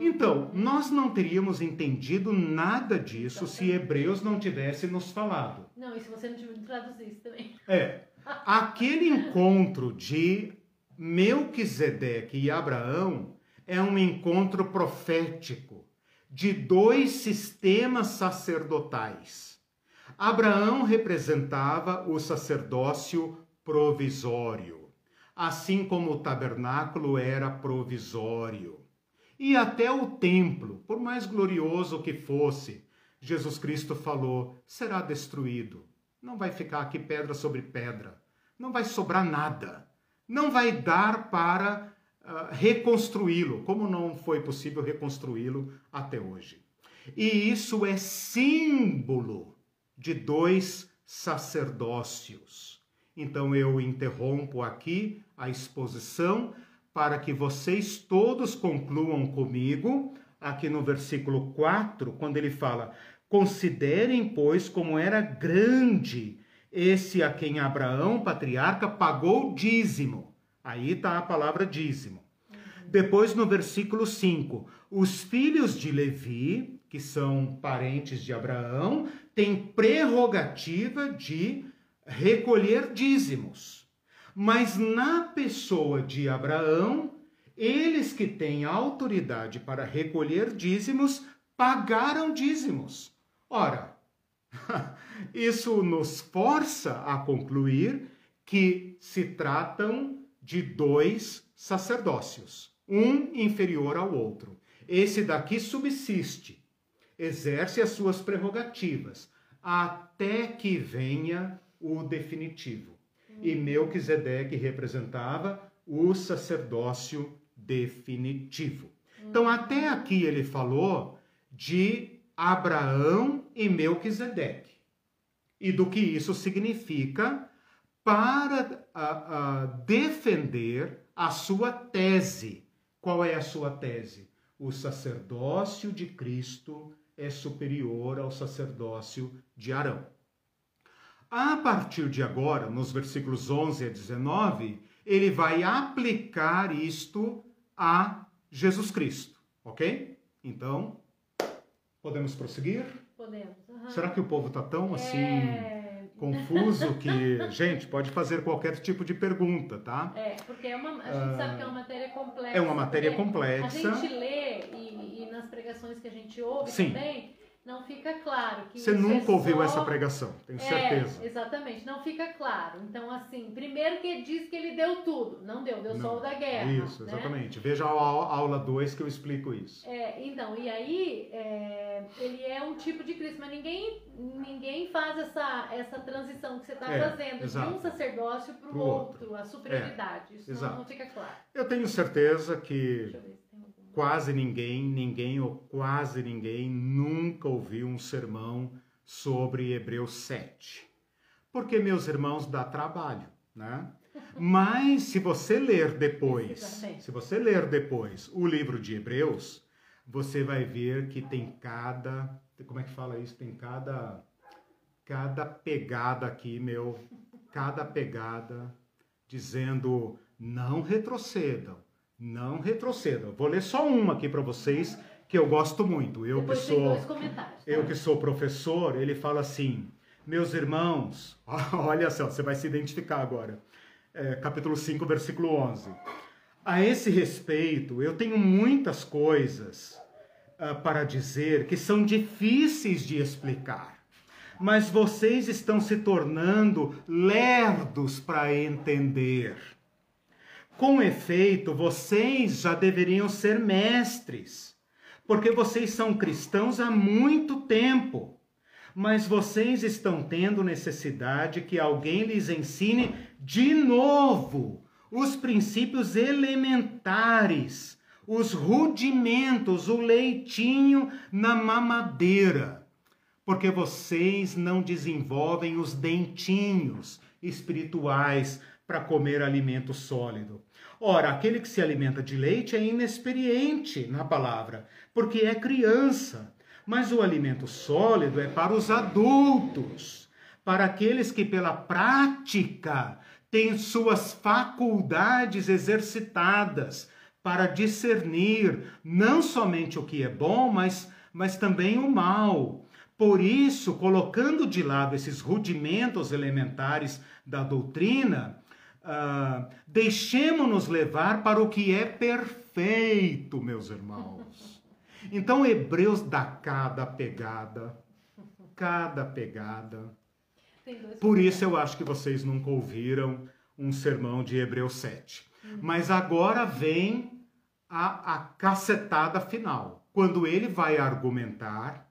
Então, nós não teríamos entendido nada disso se Hebreus não tivesse nos falado. Não, e se você não tivesse traduzido também. É. Aquele encontro de Melquisedeque e Abraão é um encontro profético de dois sistemas sacerdotais. Abraão representava o sacerdócio provisório. assim como o tabernáculo era provisório. E até o templo, por mais glorioso que fosse, Jesus Cristo falou, será destruído. Não vai ficar aqui pedra sobre pedra. Não vai sobrar nada. Não vai dar para uh, reconstruí-lo, como não foi possível reconstruí-lo até hoje. E isso é símbolo de dois sacerdócios. Então eu interrompo aqui a exposição para que vocês todos concluam comigo, aqui no versículo 4, quando ele fala: Considerem, pois, como era grande esse a quem Abraão, patriarca, pagou dízimo. Aí está a palavra dízimo. Depois, no versículo 5, os filhos de Levi, que são parentes de Abraão, têm prerrogativa de recolher dízimos. Mas na pessoa de Abraão, eles que têm autoridade para recolher dízimos, pagaram dízimos. Ora, isso nos força a concluir que se tratam de dois sacerdócios, um inferior ao outro. Esse daqui subsiste, exerce as suas prerrogativas, até que venha o definitivo e Melquisedeque representava o sacerdócio definitivo. Então, até aqui ele falou de Abraão e Melquisedeque e do que isso significa para a, a defender a sua tese. Qual é a sua tese? O sacerdócio de Cristo é superior ao sacerdócio de Arão. A partir de agora, nos versículos 11 a 19, ele vai aplicar isto a Jesus Cristo, ok? Então, podemos prosseguir? Podemos. Uhum. Será que o povo está tão assim É... confuso que, gente, pode fazer qualquer tipo de pergunta, tá? É, porque é uma, a gente sabe que é uma matéria complexa. É uma matéria complexa. A gente lê e, e nas pregações que a gente ouve Sim. também, não fica claro que Você isso nunca é ouviu só- essa pregação, tenho É, certeza. exatamente, não fica claro. Então, assim, primeiro que diz que ele deu tudo. Não deu, deu só Não. o da guerra. Isso, né? exatamente. Veja a au- aula 2 que eu explico isso. É, então, e aí é, ele é um tipo de Cristo, mas ninguém, ninguém faz essa, essa transição que você está É, fazendo exato. de um sacerdócio para o Pro outro, a superioridade. Isso não, exato. não fica claro. Eu tenho certeza que Deixa eu ver. Quase ninguém, ninguém ou quase ninguém nunca ouviu um sermão sobre Hebreus 7. Porque, meus irmãos, dá trabalho, né? Mas se você ler depois, se você ler depois o livro de Hebreus, você vai ver que tem cada, como é que fala isso? Tem cada cada pegada aqui, meu, cada pegada dizendo não retrocedam, não retrocedam. Vou ler só uma aqui para vocês que eu gosto muito. Eu Depois que sou tá? eu que sou professor, ele fala assim: meus irmãos, olha só, você vai se identificar agora. É, capítulo 5, versículo 11. A esse respeito, eu tenho muitas coisas ah, para dizer que são difíceis de explicar, mas vocês estão se tornando lerdos para entender. Com efeito, vocês já deveriam ser mestres, porque vocês são cristãos há muito tempo. Mas vocês estão tendo necessidade que alguém lhes ensine de novo os princípios elementares, os rudimentos, o leitinho na mamadeira. Porque vocês não desenvolvem os dentinhos espirituais para comer alimento sólido. Ora, aquele que se alimenta de leite é inexperiente na palavra, porque é criança. Mas o alimento sólido é para os adultos, para aqueles que pela prática têm suas faculdades exercitadas para discernir não somente o que é bom, mas, mas também o mal. Por isso, colocando de lado esses rudimentos elementares da doutrina, ah, deixemos-nos levar para o que é perfeito, meus irmãos. Então, Hebreus dá cada pegada, cada pegada. Por isso eu acho que vocês nunca ouviram um sermão de Hebreus 7. Mas agora vem a, a cacetada final, quando ele vai argumentar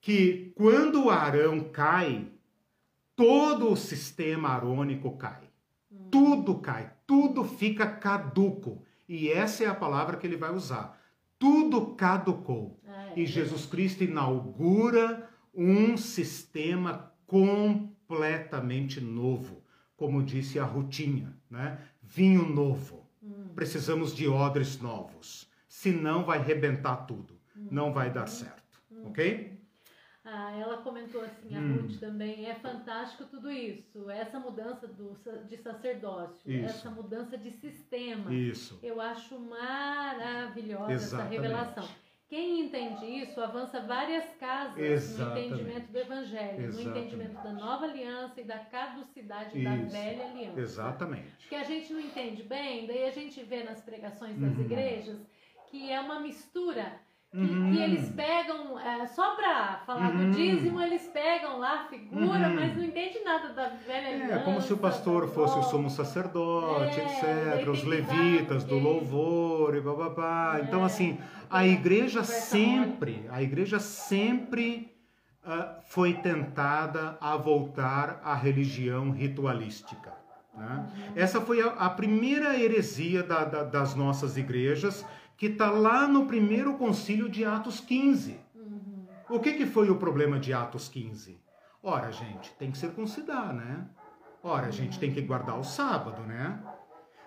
que quando Arão cai, todo o sistema arônico cai. Tudo cai, tudo fica caduco. E essa é a palavra que ele vai usar. Tudo caducou. Ah, é. E Jesus Cristo inaugura um sistema completamente novo, como disse a Rutinha, né? Vinho novo. Precisamos de odres novos. Senão vai rebentar tudo. Não vai dar certo. Ok? Ah, ela comentou assim, a Hum. Ruth também, é fantástico tudo isso, essa mudança do, de sacerdócio, Isso. essa mudança de sistema. Isso. Eu acho maravilhosa Exatamente. essa revelação. Quem entende isso avança várias casas Exatamente. no entendimento do Evangelho, Exatamente. no entendimento da nova aliança e da caducidade da Isso. velha aliança. Exatamente. Que a gente não entende bem, daí a gente vê nas pregações das Uhum. igrejas que é uma mistura. Que, Uhum. que eles pegam, é, só pra falar Uhum. do dízimo, eles pegam lá a figura, Uhum. mas não entende nada da velha aliança. É como se o pastor fosse o sumo sacerdote, É, etc. Os levitas do louvor e bababá. Então, É, assim, a igreja sempre, a igreja sempre ah, foi tentada a voltar à religião ritualística. né? Essa foi a, a primeira heresia da- da- das nossas igrejas, que está lá no primeiro concílio de Atos 15. Uhum. O que, que foi o problema de Atos 15? Ora, gente, tem que circuncidar, né? Ora, a gente tem que guardar o sábado, né?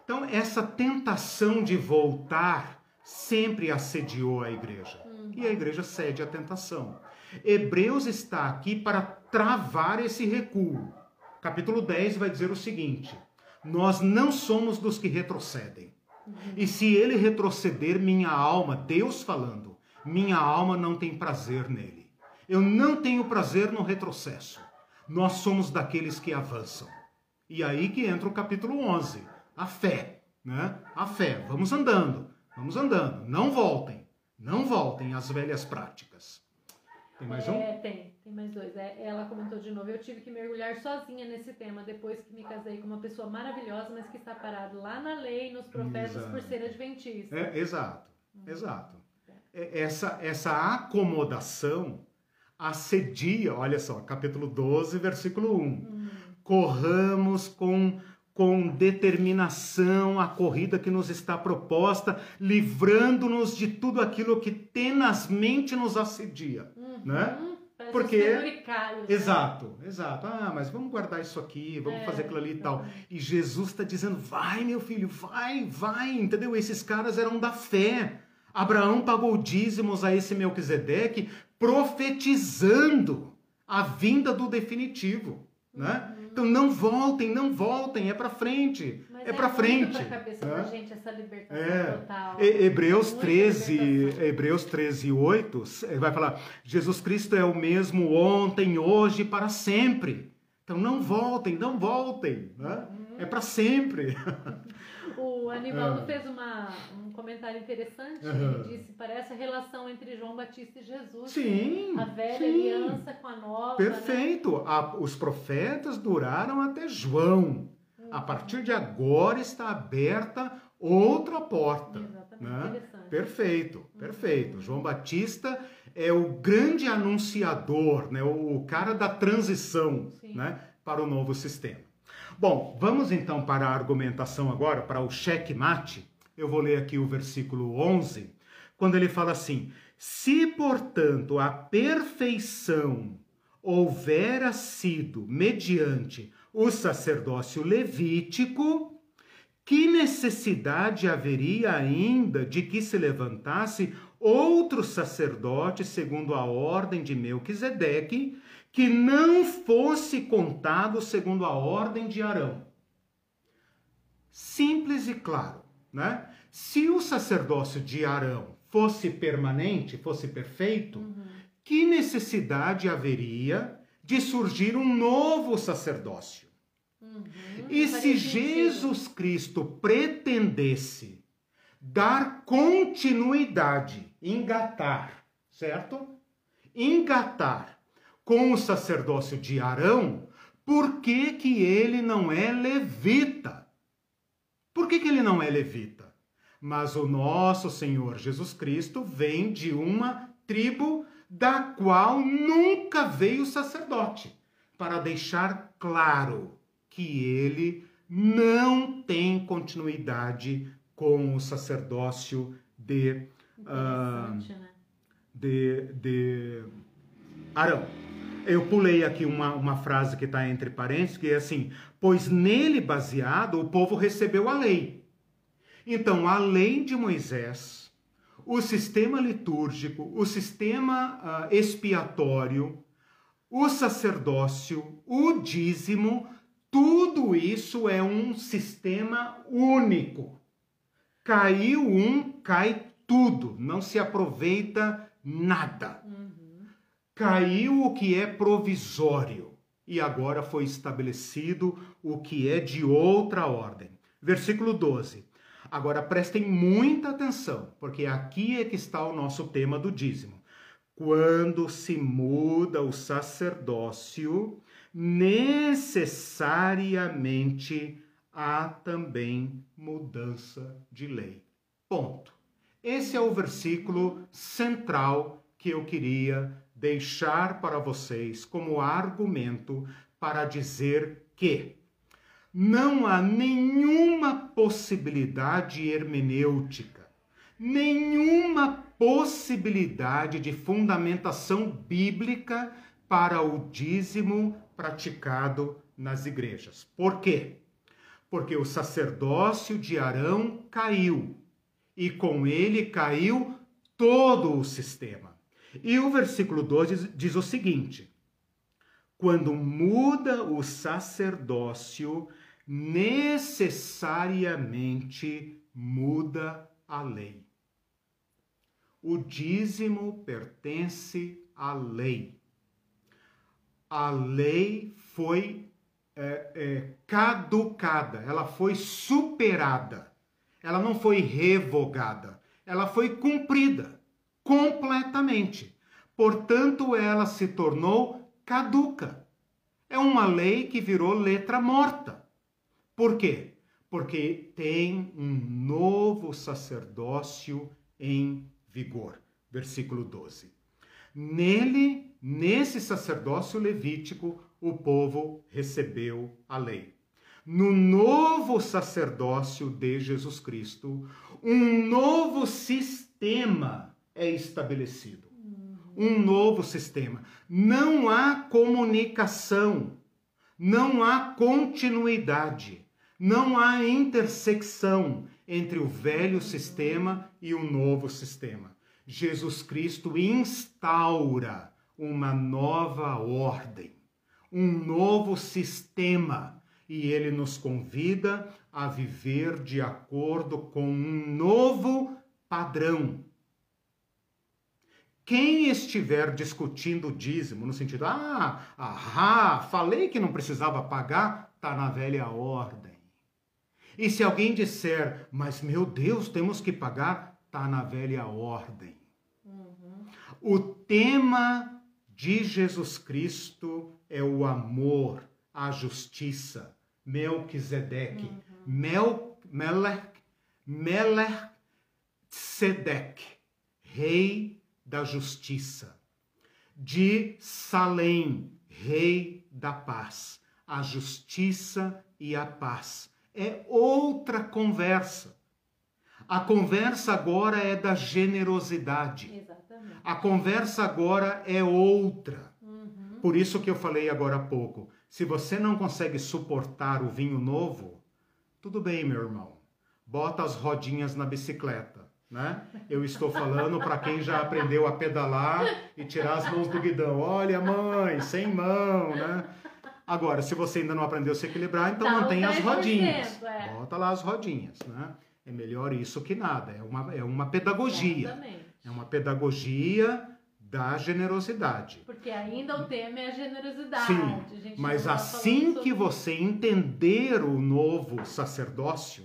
Então, essa tentação de voltar sempre assediou a igreja. E a igreja cede à tentação. Hebreus está aqui para travar esse recuo. Capítulo 10 vai dizer o seguinte: Nós não somos dos que retrocedem. E se ele retroceder, minha alma, Deus falando, minha alma não tem prazer nele. Eu não tenho prazer no retrocesso. Nós somos daqueles que avançam. E aí que entra o capítulo 11, a fé, né? A fé. Vamos andando, vamos andando. Não voltem, não voltem às velhas práticas. Tem mais um? É, tem, tem mais dois. É, ela comentou de novo, eu tive que mergulhar sozinha nesse tema depois que me casei com uma pessoa maravilhosa, mas que está parado lá na lei, nos profetas, Exato. por ser adventista. É, exato, exato. É, Essa, essa acomodação assedia, olha só, capítulo 12, versículo 1. Corramos com, com determinação a corrida que nos está proposta, livrando-nos de tudo aquilo que tenazmente nos assedia. Né? Hum, parece Porque- né? Exato, exato. Ah, mas vamos guardar isso aqui, vamos É, fazer aquilo ali e tal. E Jesus está dizendo: vai, meu filho, vai, vai, entendeu? Esses caras eram da fé. Abraão pagou dízimos a esse Melquisedeque, profetizando a vinda do definitivo, né? Então não voltem, não voltem, é para frente, Mas é para muito frente. pra cabeça né? da gente essa libertação É. total. E- Hebreus Muita 13, libertação. Hebreus 13, 8, ele vai falar: Jesus Cristo é o mesmo ontem, hoje, para sempre. Então não voltem, não voltem. Né? É para sempre. O Anivaldo Ah. fez uma, um comentário interessante. Aham. Ele disse: parece a relação entre João Batista e Jesus. Sim. A velha sim. aliança com a nova. né? Perfeito. A- os profetas duraram até João. A partir de agora está aberta outra porta. Exatamente, né? Perfeito, perfeito. João Batista é o grande anunciador, né? o, o cara da transição Sim. né? para o novo sistema. Bom, vamos então para a argumentação agora, para o checkmate. Eu vou ler aqui o versículo 11, quando ele fala assim: Se, portanto, a perfeição houvera sido mediante o sacerdócio levítico, que necessidade haveria ainda de que se levantasse outro sacerdote segundo a ordem de Melquisedeque, que não fosse contado segundo a ordem de Arão? Simples e claro, né? Se o sacerdócio de Arão fosse permanente, fosse perfeito, que necessidade haveria de surgir um novo sacerdócio? Uhum, E se sentido. Jesus Cristo pretendesse dar continuidade, engatar, certo? Engatar com o sacerdócio de Arão, por que, que ele não é levita? Por que, que ele não é levita? Mas o nosso Senhor Jesus Cristo vem de uma tribo da qual nunca veio sacerdote, para deixar claro que ele não tem continuidade com o sacerdócio de, uh, né? de, de Arão. Eu pulei aqui uma, uma frase que está entre parênteses, que é assim: pois nele baseado o povo recebeu a lei. Então, a lei de Moisés, o sistema litúrgico, o sistema uh, expiatório, o sacerdócio, o dízimo, tudo isso é um sistema único. Caiu um, cai tudo, não se aproveita nada. Uhum. Caiu o que é provisório e agora foi estabelecido o que é de outra ordem. Versículo 12. Agora prestem muita atenção, porque aqui é que está o nosso tema do dízimo. Quando se muda o sacerdócio, necessariamente há também mudança de lei. Ponto. Esse é o versículo central que eu queria deixar para vocês como argumento para dizer que não há nenhuma possibilidade hermenêutica, nenhuma possibilidade de fundamentação bíblica para o dízimo praticado nas igrejas. Por quê? Porque o sacerdócio de Arão caiu e com ele caiu todo o sistema. E o versículo 12 diz o seguinte: quando muda o sacerdócio, necessariamente muda a lei. O dízimo pertence à lei. A lei foi é, é, caducada, ela foi superada, ela não foi revogada, ela foi cumprida completamente. Portanto, ela se tornou caduca. É uma lei que virou letra morta. Por quê? Porque tem um novo sacerdócio em vigor. Versículo 12. Nele, nesse sacerdócio levítico, o povo recebeu a lei. No novo sacerdócio de Jesus Cristo, um novo sistema é estabelecido. Um novo sistema. Não há comunicação, não há continuidade, não há intersecção entre o velho sistema e o novo sistema. Jesus Cristo instaura uma nova ordem um novo sistema e ele nos convida a viver de acordo com um novo padrão. Quem estiver discutindo o dízimo no sentido, ah, ah, falei que não precisava pagar, tá na velha ordem. E se alguém disser, mas meu Deus, temos que pagar, tá na velha ordem. Uhum. O tema de Jesus Cristo é o amor, a justiça. Melquisedeque. Uhum. Mel, Melech, Melech Sedek, rei da justiça. De Salém, rei da paz. A justiça e a paz. É outra conversa. A conversa agora é da generosidade. Exatamente. A conversa agora é outra. Por isso que eu falei agora há pouco. Se você não consegue suportar o vinho novo, tudo bem, meu irmão. Bota as rodinhas na bicicleta, né? Eu estou falando para quem já aprendeu a pedalar e tirar as mãos do guidão. Olha, mãe, sem mão, né? Agora, se você ainda não aprendeu a se equilibrar, então Dá mantenha as rodinhas. É. Bota lá as rodinhas, né? É melhor isso que nada. É uma, é uma pedagogia. Exatamente. É uma pedagogia da generosidade. Porque ainda o tema é a generosidade. Sim, mas tá assim que você entender o novo sacerdócio,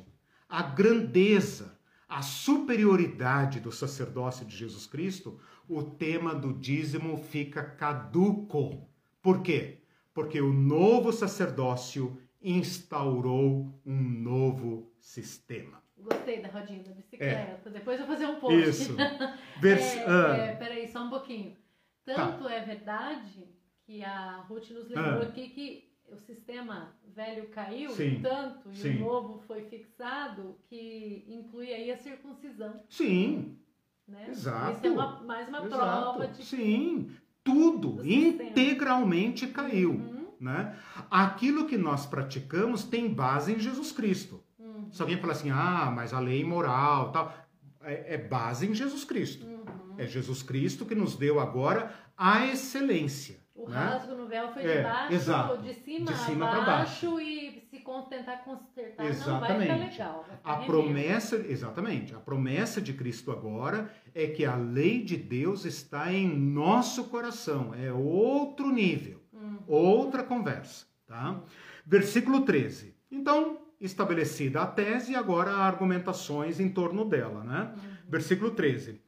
a grandeza, a superioridade do sacerdócio de Jesus Cristo, o tema do dízimo fica caduco. Por quê? Porque o novo sacerdócio instaurou um novo sistema. Gostei da rodinha da bicicleta. É. Depois eu vou fazer um post. Isso. Vers... é, ah. é, peraí, só um pouquinho. Tanto tá. é verdade que a Ruth nos lembrou ah. aqui que o sistema velho caiu Sim. tanto e Sim. o novo foi fixado que inclui aí a circuncisão. Sim. Né? Exato. Isso é uma, mais uma Exato. prova de. Sim, tudo integralmente caiu. Uhum. Né? Aquilo que nós praticamos tem base em Jesus Cristo. Uhum. Se alguém fala assim, ah, mas a lei moral tal, é, é base em Jesus Cristo. Uhum. É Jesus Cristo que nos deu agora a excelência. O né? rasgo no véu foi é, de baixo, exato, de cima, de cima para baixo, baixo, e se contentar consertar exatamente. não vai ficar legal. Vai ficar a promessa, exatamente, a promessa de Cristo agora é que a lei de Deus está em nosso coração, é outro nível, uhum. outra conversa, tá? Versículo 13. Então, estabelecida a tese, agora argumentações em torno dela, né? Uhum. Versículo 13.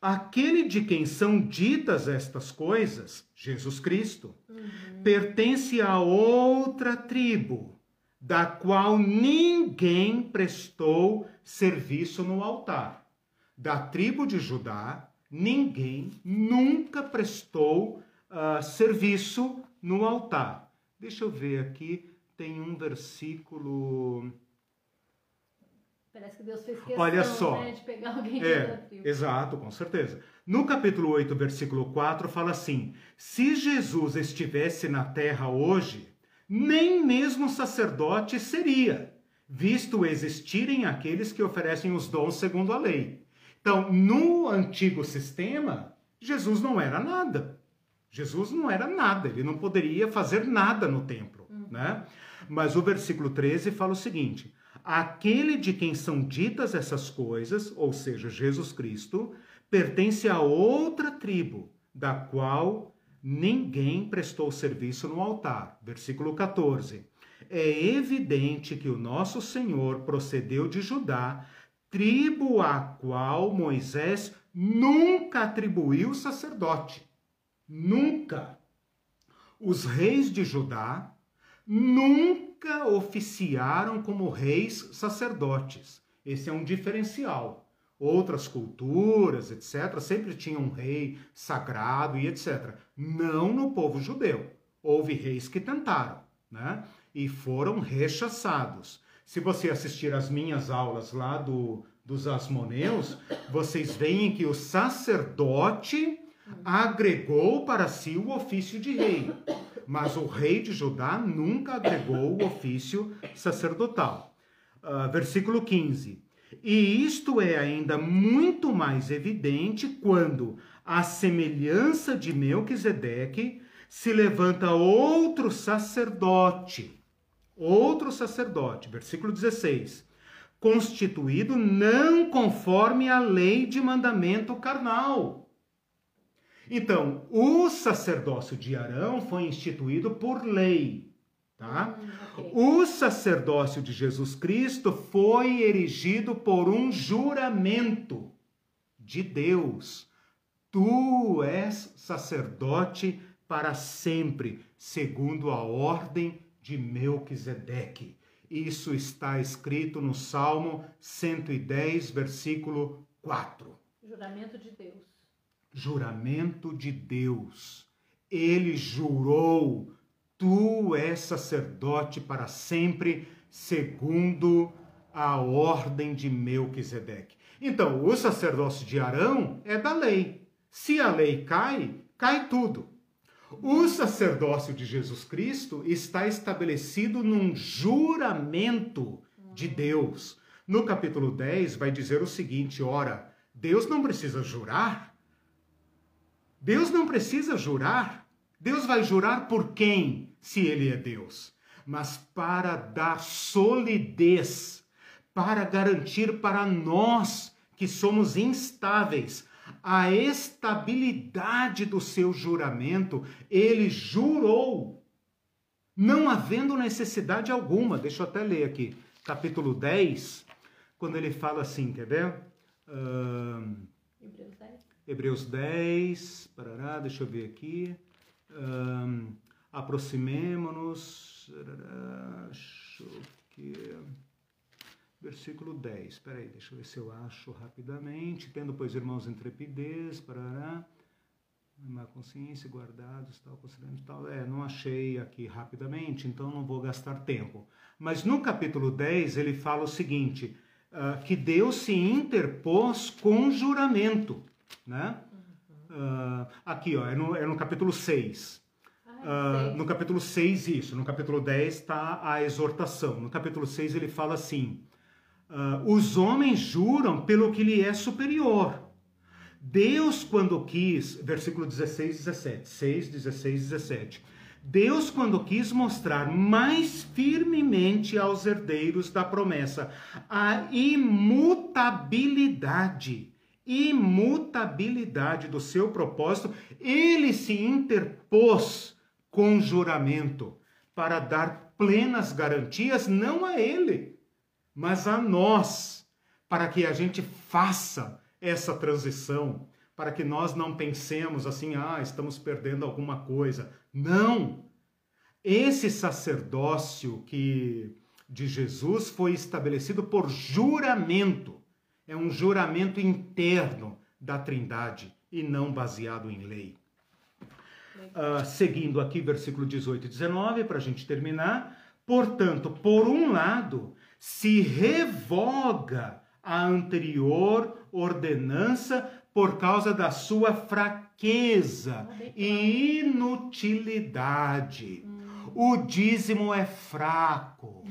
Aquele de quem são ditas estas coisas, Jesus Cristo, uhum. pertence a outra tribo, da qual ninguém prestou serviço no altar. Da tribo de Judá, ninguém nunca prestou uh, serviço no altar. Deixa eu ver aqui, tem um versículo. Parece que Deus fez questão Olha só. Né, de pegar alguém é, Exato, com certeza. No capítulo 8, versículo 4, fala assim: Se Jesus estivesse na terra hoje, nem mesmo sacerdote seria, visto existirem aqueles que oferecem os dons segundo a lei. Então, no antigo sistema, Jesus não era nada. Jesus não era nada, ele não poderia fazer nada no templo, uhum. né? Mas o versículo 13 fala o seguinte: Aquele de quem são ditas essas coisas, ou seja, Jesus Cristo, pertence a outra tribo, da qual ninguém prestou serviço no altar. Versículo 14. É evidente que o nosso Senhor procedeu de Judá, tribo a qual Moisés nunca atribuiu sacerdote. Nunca. Os reis de Judá nunca nunca oficiaram como reis sacerdotes. Esse é um diferencial. Outras culturas, etc., sempre tinham um rei sagrado e etc. Não no povo judeu. Houve reis que tentaram, né? E foram rechaçados. Se você assistir às minhas aulas lá do, dos Asmoneus, vocês veem que o sacerdote agregou para si o ofício de rei mas o rei de Judá nunca agregou o ofício sacerdotal. Uh, versículo 15. E isto é ainda muito mais evidente quando, à semelhança de Melquisedeque, se levanta outro sacerdote. Outro sacerdote, versículo 16. Constituído não conforme a lei de mandamento carnal então, o sacerdócio de Arão foi instituído por lei, tá? Hum. O sacerdócio de Jesus Cristo foi erigido por um juramento de Deus. Tu és sacerdote para sempre, segundo a ordem de Melquisedeque. Isso está escrito no Salmo 110, versículo 4. Juramento de Deus juramento de Deus. Ele jurou: Tu és sacerdote para sempre, segundo a ordem de Melquisedeque. Então, o sacerdócio de Arão é da lei. Se a lei cai, cai tudo. O sacerdócio de Jesus Cristo está estabelecido num juramento de Deus. No capítulo 10 vai dizer o seguinte: ora, Deus não precisa jurar, Deus não precisa jurar. Deus vai jurar por quem, se ele é Deus? Mas para dar solidez, para garantir para nós que somos instáveis a estabilidade do seu juramento, ele jurou, não havendo necessidade alguma. Deixa eu até ler aqui, capítulo 10, quando ele fala assim, quer ver? Uh... Hebreus 10. Hebreus 10, parará, deixa eu ver aqui. Um, aproximemo-nos. Versículo 10. Espera aí, deixa eu ver se eu acho rapidamente. Tendo, pois, irmãos, intrepidez, parará, má consciência, guardados, tal, considerando tal. É, não achei aqui rapidamente, então não vou gastar tempo. Mas no capítulo 10 ele fala o seguinte: uh, que Deus se interpôs com juramento, né? Uh, aqui, ó, é no, é no capítulo 6. Uh, no capítulo 6, isso. No capítulo 10 está a exortação. No capítulo 6 ele fala assim: uh, Os homens juram pelo que lhe é superior. Deus, quando quis, versículo 16, 17, 6, 16, 17. Deus, quando quis mostrar mais firmemente aos herdeiros da promessa a imutabilidade imutabilidade do seu propósito, ele se interpôs com juramento para dar plenas garantias não a ele, mas a nós, para que a gente faça essa transição, para que nós não pensemos assim, ah, estamos perdendo alguma coisa. Não! Esse sacerdócio que de Jesus foi estabelecido por juramento é um juramento interno da Trindade e não baseado em lei. Uh, seguindo aqui, versículo 18 e 19, para a gente terminar. Portanto, por um lado, se revoga a anterior ordenança por causa da sua fraqueza e inutilidade. O dízimo é fraco,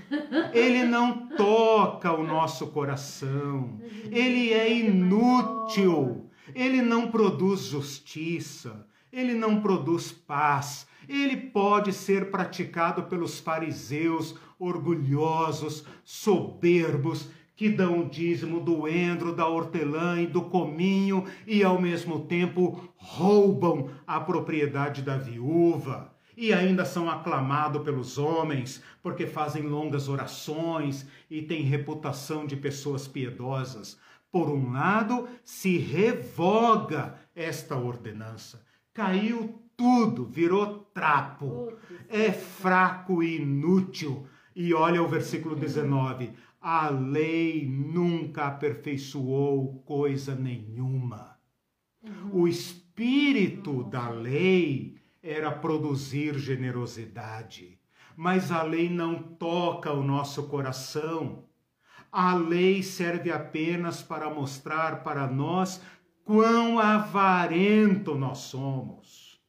ele não toca o nosso coração, ele é inútil, ele não produz justiça, ele não produz paz, ele pode ser praticado pelos fariseus orgulhosos, soberbos, que dão o dízimo do endro, da hortelã e do cominho e ao mesmo tempo roubam a propriedade da viúva e ainda são aclamados pelos homens porque fazem longas orações e têm reputação de pessoas piedosas. Por um lado, se revoga esta ordenança. Caiu tudo, virou trapo. É fraco e inútil. E olha o versículo 19: a lei nunca aperfeiçoou coisa nenhuma. Uhum. O espírito da lei era produzir generosidade. Mas a lei não toca o nosso coração. A lei serve apenas para mostrar para nós quão avarento nós somos.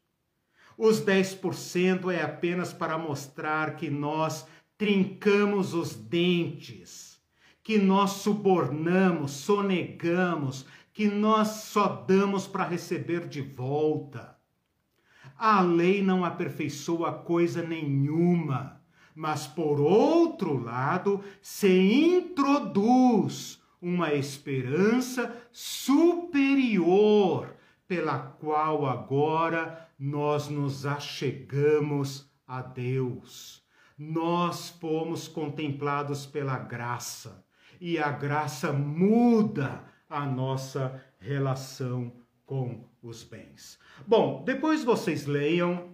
Os 10% é apenas para mostrar que nós trincamos os dentes, que nós subornamos, sonegamos, que nós só damos para receber de volta. A lei não aperfeiçoa coisa nenhuma, mas por outro lado, se introduz uma esperança superior pela qual agora nós nos achegamos a Deus. Nós fomos contemplados pela graça e a graça muda a nossa relação com os bens. Bom, depois vocês leiam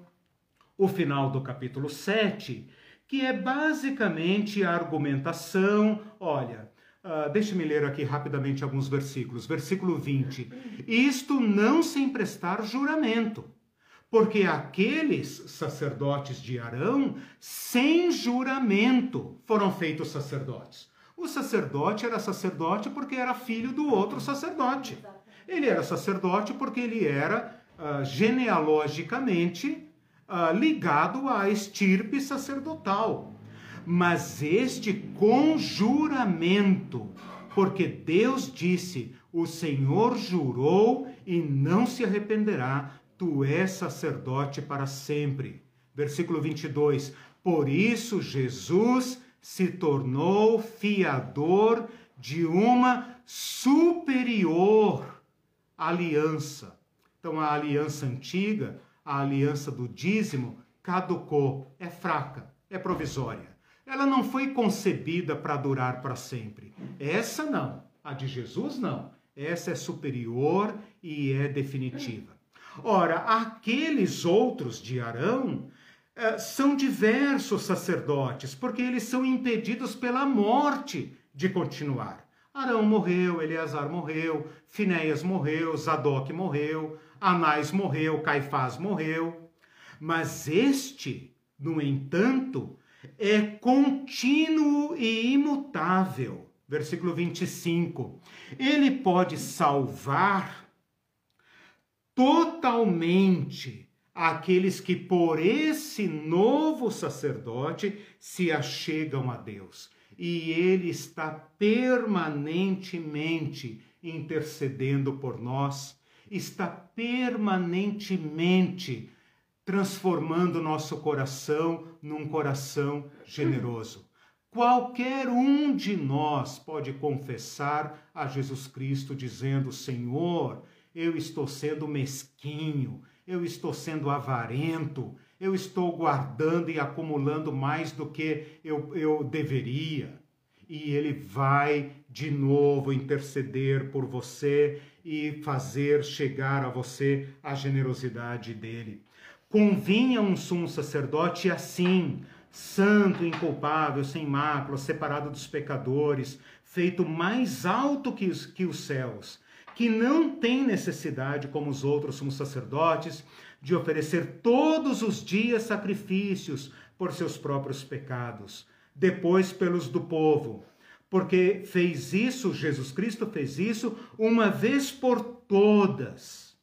o final do capítulo 7, que é basicamente a argumentação. Olha, uh, deixe-me ler aqui rapidamente alguns versículos. Versículo 20: Isto não sem prestar juramento, porque aqueles sacerdotes de Arão, sem juramento, foram feitos sacerdotes. O sacerdote era sacerdote porque era filho do outro sacerdote. Ele era sacerdote porque ele era uh, genealogicamente uh, ligado à estirpe sacerdotal. Mas este conjuramento, porque Deus disse: O Senhor jurou e não se arrependerá, tu és sacerdote para sempre. Versículo 22. Por isso Jesus se tornou fiador de uma superior aliança. Então a aliança antiga, a aliança do dízimo, caducou, é fraca, é provisória. Ela não foi concebida para durar para sempre. Essa não. A de Jesus não. Essa é superior e é definitiva. Ora, aqueles outros de Arão uh, são diversos sacerdotes, porque eles são impedidos pela morte de continuar. Arão morreu, Eleazar morreu, Finéias morreu, Zadok morreu, Anás morreu, Caifás morreu. Mas este, no entanto, é contínuo e imutável. Versículo 25. Ele pode salvar totalmente aqueles que por esse novo sacerdote se achegam a Deus e ele está permanentemente intercedendo por nós, está permanentemente transformando nosso coração num coração generoso. Qualquer um de nós pode confessar a Jesus Cristo dizendo: Senhor, eu estou sendo mesquinho, eu estou sendo avarento, eu estou guardando e acumulando mais do que eu, eu deveria. E ele vai de novo interceder por você e fazer chegar a você a generosidade dele. Convinha um sumo sacerdote assim, santo, inculpável, sem mácula, separado dos pecadores, feito mais alto que os, que os céus, que não tem necessidade, como os outros sumos sacerdotes, de oferecer todos os dias sacrifícios por seus próprios pecados, depois pelos do povo. Porque fez isso, Jesus Cristo fez isso uma vez por todas.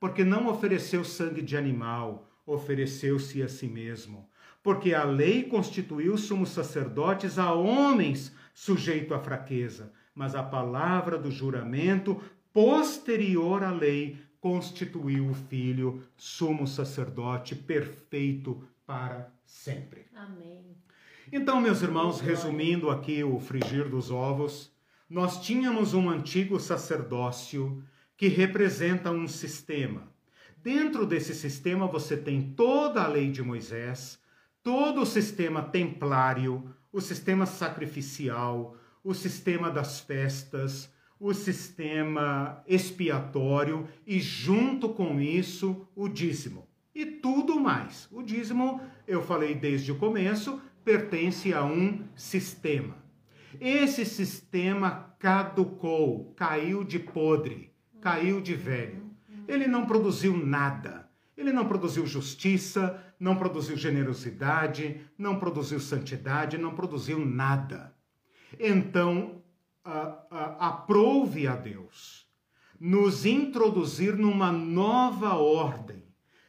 Porque não ofereceu sangue de animal, ofereceu-se a si mesmo. Porque a lei constituiu sumos sacerdotes a homens sujeito à fraqueza, mas a palavra do juramento posterior à lei constituiu o Filho sumo sacerdote perfeito para sempre. Amém. Então, meus irmãos, resumindo aqui o frigir dos ovos, nós tínhamos um antigo sacerdócio que representa um sistema. Dentro desse sistema você tem toda a lei de Moisés, todo o sistema templário, o sistema sacrificial, o sistema das festas, o sistema expiatório e, junto com isso, o dízimo. E tudo mais. O dízimo, eu falei desde o começo, pertence a um sistema. Esse sistema caducou, caiu de podre, caiu de velho. Ele não produziu nada. Ele não produziu justiça, não produziu generosidade, não produziu santidade, não produziu nada. Então, aprove a Deus nos introduzir numa nova ordem.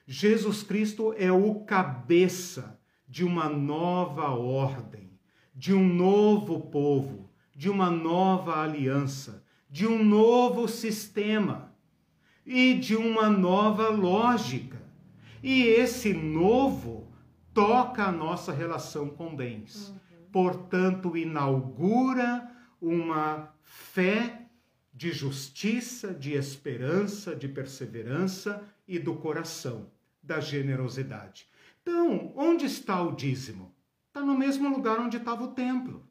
Jesus Cristo é o cabeça de uma nova ordem, de um novo povo, de uma nova aliança, de um novo sistema e de uma nova lógica. E esse novo toca a nossa relação com bens. Uhum. Portanto, inaugura uma fé de justiça, de esperança, de perseverança e do coração, da generosidade. Então, onde está o dízimo? Está no mesmo lugar onde estava o templo.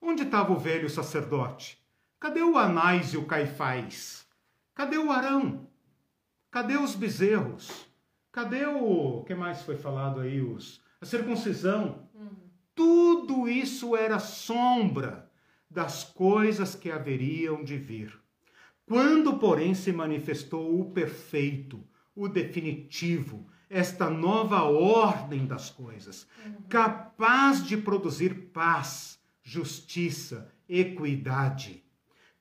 Onde estava o velho sacerdote? Cadê o Anás e o Caifás? Cadê o Arão? Cadê os bezerros? Cadê o. que mais foi falado aí? Os, a circuncisão. Uhum. Tudo isso era sombra das coisas que haveriam de vir. Quando, porém, se manifestou o perfeito, o definitivo, esta nova ordem das coisas, capaz de produzir paz, justiça, equidade,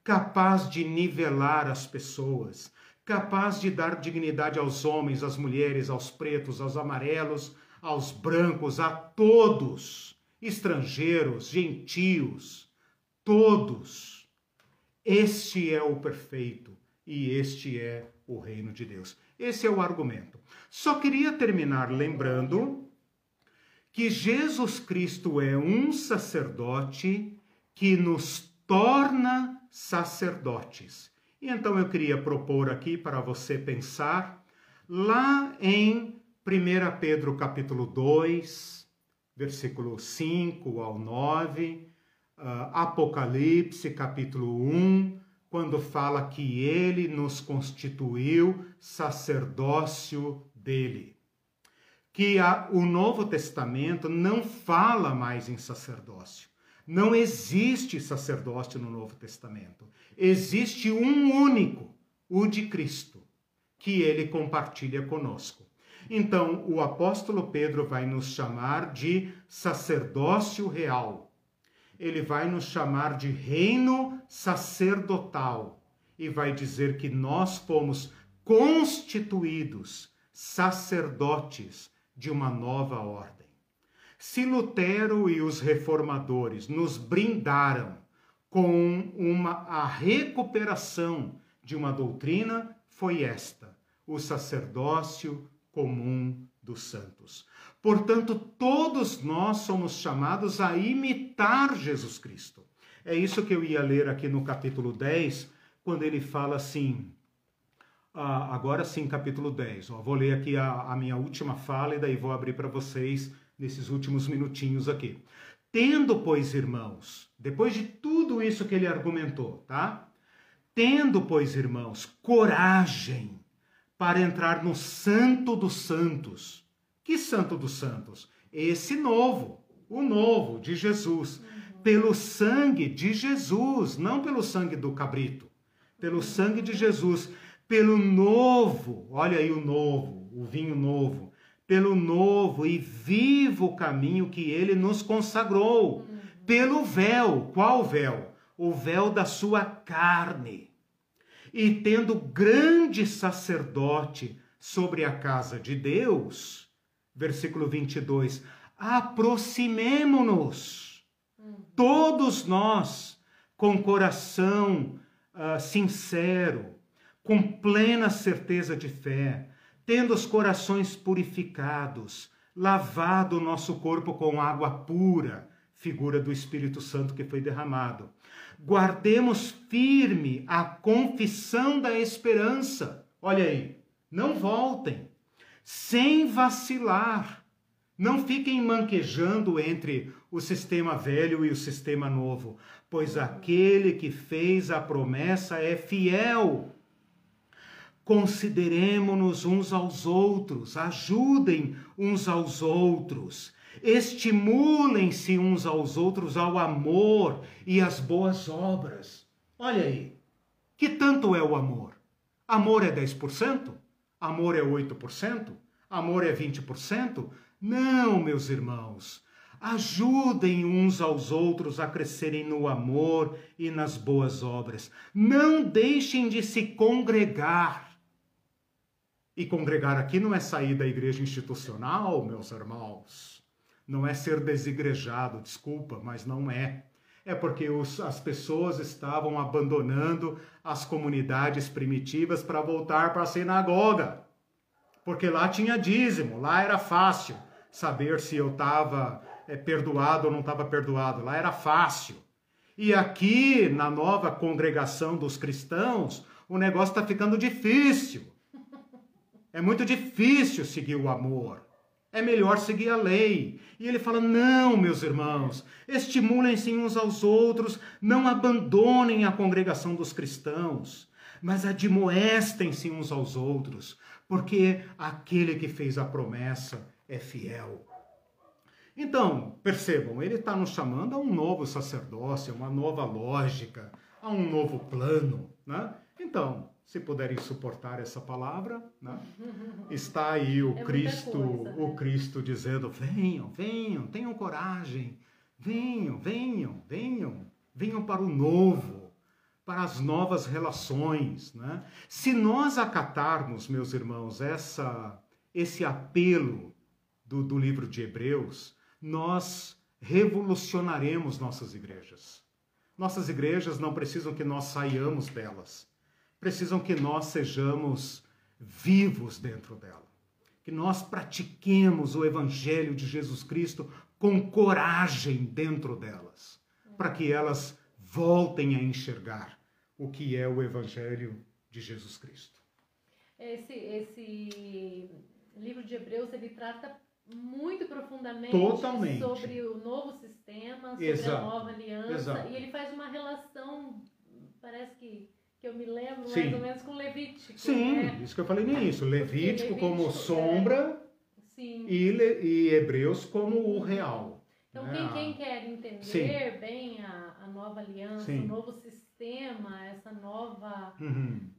capaz de nivelar as pessoas, capaz de dar dignidade aos homens, às mulheres, aos pretos, aos amarelos, aos brancos, a todos, estrangeiros, gentios, todos. Este é o perfeito e este é o reino de Deus. Esse é o argumento. Só queria terminar lembrando que Jesus Cristo é um sacerdote que nos torna sacerdotes. E então eu queria propor aqui para você pensar lá em 1 Pedro capítulo 2, versículo 5 ao 9, uh, Apocalipse, capítulo 1, quando fala que ele nos constituiu sacerdócio dele. que a, o Novo Testamento não fala mais em sacerdócio. Não existe sacerdócio no Novo Testamento. Existe um único, o de Cristo, que ele compartilha conosco. Então, o apóstolo Pedro vai nos chamar de sacerdócio real. Ele vai nos chamar de reino sacerdotal e vai dizer que nós fomos constituídos sacerdotes de uma nova ordem. Se Lutero e os reformadores nos brindaram com uma a recuperação de uma doutrina, foi esta: o sacerdócio comum dos santos. Portanto, todos nós somos chamados a imitar Jesus Cristo. É isso que eu ia ler aqui no capítulo 10, quando ele fala assim. Ah, agora sim, capítulo 10. Ó, vou ler aqui a, a minha última fala e daí vou abrir para vocês nesses últimos minutinhos aqui. Tendo, pois, irmãos, depois de tudo isso que ele argumentou, tá? Tendo, pois, irmãos, coragem para entrar no Santo dos Santos. Que Santo dos Santos? Esse novo, o novo de Jesus. Pelo sangue de Jesus, não pelo sangue do cabrito. Pelo sangue de Jesus. Pelo novo, olha aí o novo, o vinho novo pelo novo e vivo caminho que ele nos consagrou, pelo véu. Qual véu? O véu da sua carne. E tendo grande sacerdote sobre a casa de Deus, versículo 22, aproximemo-nos, todos nós, com coração uh, sincero, com plena certeza de fé, tendo os corações purificados, lavado o nosso corpo com água pura, figura do Espírito Santo que foi derramado. Guardemos firme a confissão da esperança. Olha aí, não voltem, sem vacilar. Não fiquem manquejando entre o sistema velho e o sistema novo, pois aquele que fez a promessa é fiel Consideremos-nos uns aos outros, ajudem uns aos outros, estimulem-se uns aos outros ao amor e às boas obras. Olha aí, que tanto é o amor? Amor é 10%? Amor é 8%? Amor é 20%? Não, meus irmãos. Ajudem uns aos outros a crescerem no amor e nas boas obras. Não deixem de se congregar e congregar aqui não é sair da igreja institucional, meus irmãos. Não é ser desigrejado, desculpa, mas não é. É porque os, as pessoas estavam abandonando as comunidades primitivas para voltar para a sinagoga. Porque lá tinha dízimo, lá era fácil saber se eu estava é, perdoado ou não estava perdoado. Lá era fácil. E aqui, na nova congregação dos cristãos, o negócio está ficando difícil. É muito difícil seguir o amor. É melhor seguir a lei. E ele fala: não, meus irmãos, estimulem-se uns aos outros, não abandonem a congregação dos cristãos, mas admoestem-se uns aos outros, porque aquele que fez a promessa é fiel. Então, percebam, ele está nos chamando a um novo sacerdócio, a uma nova lógica, a um novo plano. Né? Então, se puderem suportar essa palavra, né? está aí o é Cristo, coisa, né? o Cristo dizendo: venham, venham, tenham coragem, venham, venham, venham, venham para o novo, para as novas relações, né? Se nós acatarmos, meus irmãos, essa, esse apelo do, do livro de Hebreus, nós revolucionaremos nossas igrejas. Nossas igrejas não precisam que nós saiamos delas precisam que nós sejamos vivos dentro dela. Que nós pratiquemos o Evangelho de Jesus Cristo com coragem dentro delas, para que elas voltem a enxergar o que é o Evangelho de Jesus Cristo. Esse, esse livro de Hebreus ele trata muito profundamente Totalmente. sobre o novo sistema, sobre Exato. a nova aliança, Exato. e ele faz uma relação, parece que que eu me lembro Sim. mais ou menos com Levítico. Sim, né? isso que eu falei no início. Levítico, Levítico como é. sombra Sim. E, e Hebreus como o real. Então, né? quem, quem, quer entender Sim. bem a, a, nova aliança, Sim. o novo sistema, essa nova uhum.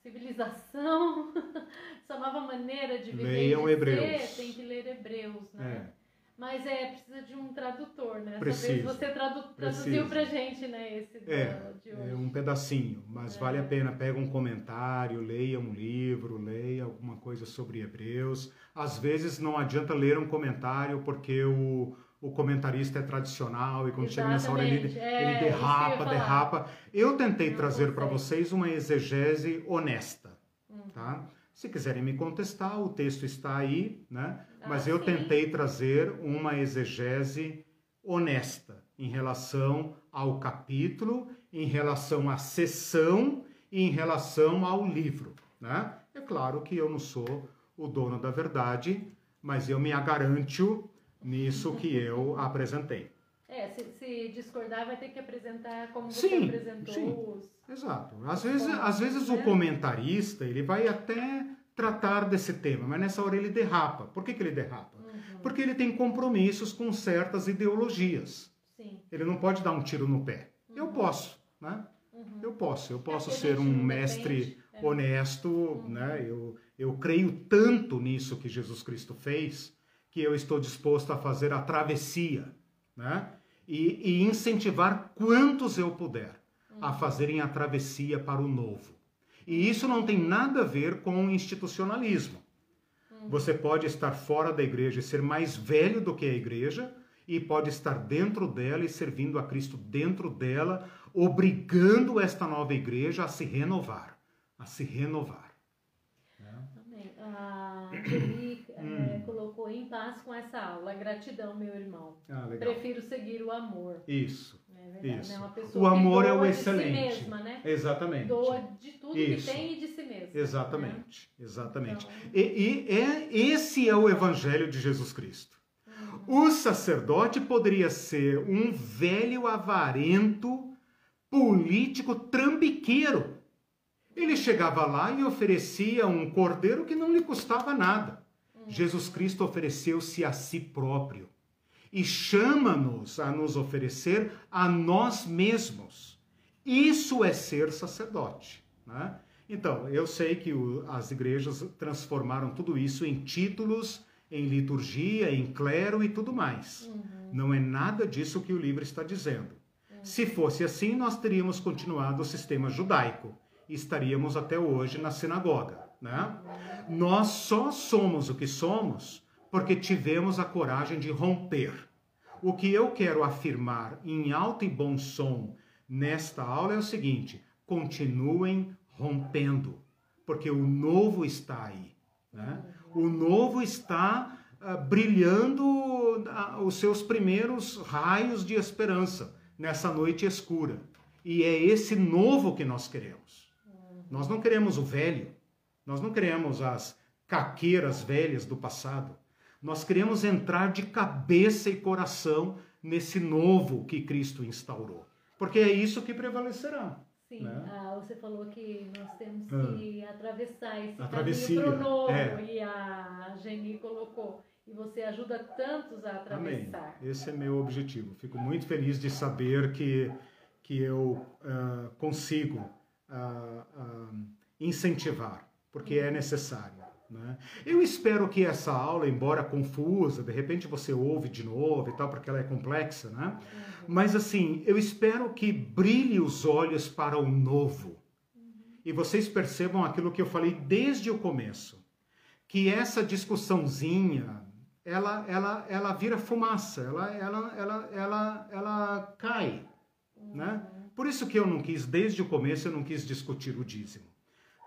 civilização, essa nova maneira de viver, Leiam de Hebreus. Ser, tem que ler Hebreus, né? É. Mas é, precisa de um tradutor, né? Precisa. vez você tradu traduziu pra gente, né? Esse é, de hoje. É um pedacinho, mas é. vale a pena. Pega um comentário, leia um livro, leia alguma coisa sobre Hebreus. Às vezes não adianta ler um comentário porque o, o comentarista é tradicional e quando Exatamente. chega nessa hora ele, é, ele derrapa, derrapa. Eu tentei não trazer para vocês uma exegese honesta, uhum. tá? Se quiserem me contestar, o texto está aí, né? Mas eu tentei trazer uma exegese honesta em relação ao capítulo, em relação à sessão e em relação ao livro, né? É claro que eu não sou o dono da verdade, mas eu me agaranto nisso que eu apresentei. É, se, se, discordar vai ter que apresentar como você sim, apresentou sim. os Exato. Às vezes, às vezes o comentarista ele vai até tratar desse tema, mas nessa hora ele derrapa. Por que, que ele derrapa? Uhum. Porque ele tem compromissos com certas ideologias. Sim. Ele não pode dar um tiro no pé. Uhum. Eu posso, né? Uhum. Eu posso. Eu posso é ser um mestre é. honesto, uhum. né? Eu, eu creio tanto nisso que Jesus Cristo fez que eu estou disposto a fazer a travessia, né? E, e incentivar quantos eu puder a fazerem a travessia para o novo. E isso não tem nada a ver com institucionalismo. Você pode estar fora da igreja e ser mais velho do que a igreja, e pode estar dentro dela e servindo a Cristo dentro dela, obrigando esta nova igreja a se renovar. A se renovar. Amém. A Eli é, colocou em paz com essa aula. Gratidão, meu irmão. Ah, Prefiro seguir o amor. Isso. Né? Isso. Né? o amor é o excelente. Si mesma, né? Exatamente. Doa de tudo Isso. que tem e de si mesma. Exatamente, né? exatamente. Então... E, e é, esse é o evangelho de Jesus Cristo. Uhum. O sacerdote poderia ser um velho avarento, político, trambiqueiro. Ele chegava lá e oferecia um cordeiro que não lhe custava nada. Uhum. Jesus Cristo ofereceu-se a si próprio e chama-nos a nos oferecer a nós mesmos. Isso é ser sacerdote. Né? Então, eu sei que o, as igrejas transformaram tudo isso em títulos, em liturgia, em clero e tudo mais. Uhum. Não é nada disso que o livro está dizendo. Uhum. Se fosse assim, nós teríamos continuado o sistema judaico e estaríamos até hoje na sinagoga. Né? Uhum. Nós só somos o que somos porque tivemos a coragem de romper. O que eu quero afirmar em alto e bom som nesta aula é o seguinte: continuem rompendo, porque o novo está aí. Né? O novo está uh, brilhando uh, os seus primeiros raios de esperança nessa noite escura. E é esse novo que nós queremos. Nós não queremos o velho, nós não queremos as caqueiras velhas do passado. Nós queremos entrar de cabeça e coração nesse novo que Cristo instaurou. Porque é isso que prevalecerá. Sim, né? ah, você falou que nós temos que ah. atravessar esse caminho para o novo, é. e a Geni colocou. E você ajuda tantos a atravessar. Amém. Esse é meu objetivo. Fico muito feliz de saber que, que eu uh, consigo uh, uh, incentivar, porque é necessário. Né? Eu espero que essa aula, embora confusa, de repente você ouve de novo e tal, porque ela é complexa, né? Uhum. Mas assim, eu espero que brilhe os olhos para o novo. Uhum. E vocês percebam aquilo que eu falei desde o começo, que essa discussãozinha, ela, ela, ela vira fumaça, ela, ela, ela, ela, ela cai, uhum. né? Por isso que eu não quis, desde o começo, eu não quis discutir o dízimo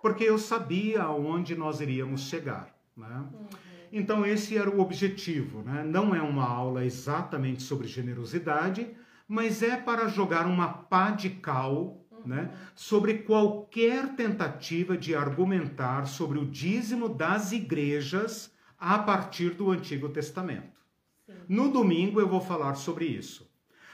porque eu sabia aonde nós iríamos chegar. Né? Uhum. Então, esse era o objetivo. Né? Não é uma aula exatamente sobre generosidade, mas é para jogar uma pá de cal uhum. né, sobre qualquer tentativa de argumentar sobre o dízimo das igrejas a partir do Antigo Testamento. Sim. No domingo eu vou falar sobre isso.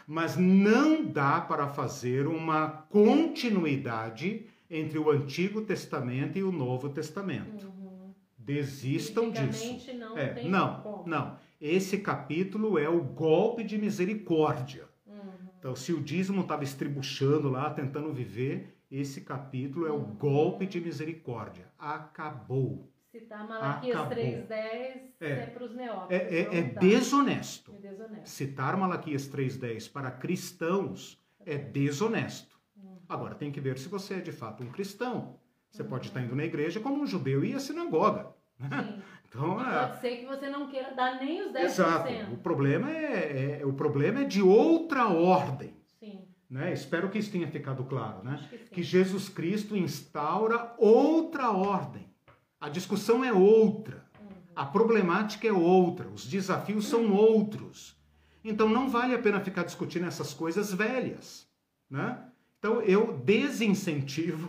Mas não dá para fazer uma continuidade entre o Antigo Testamento e o Novo Testamento. Uhum. Desistam disso. Não, é, não, como. não. Esse capítulo é o golpe de misericórdia. Uhum. Então, se o dízimo estava estribuchando lá, tentando viver, esse capítulo é o uhum. golpe de misericórdia. Acabou. Citar Malaquias 3.10 é, é para os neófitos. É, é, é desonesto. é, desonesto. Citar Malaquias 3.10 para cristãos é desonesto. Agora, tem que ver se você é de fato um cristão. Você uhum. pode estar indo na igreja como um judeu e ir à sinagoga. Sim. Então, é... Pode ser que você não queira dar nem os 10%. Exato. O problema é, é, o problema é de outra ordem. Sim. Né? Espero que isso tenha ficado claro. Né? Que, que Jesus Cristo instaura outra ordem. A discussão é outra. Uhum. A problemática é outra. Os desafios são outros. Então não vale a pena ficar discutindo essas coisas velhas. Né? Então eu desincentivo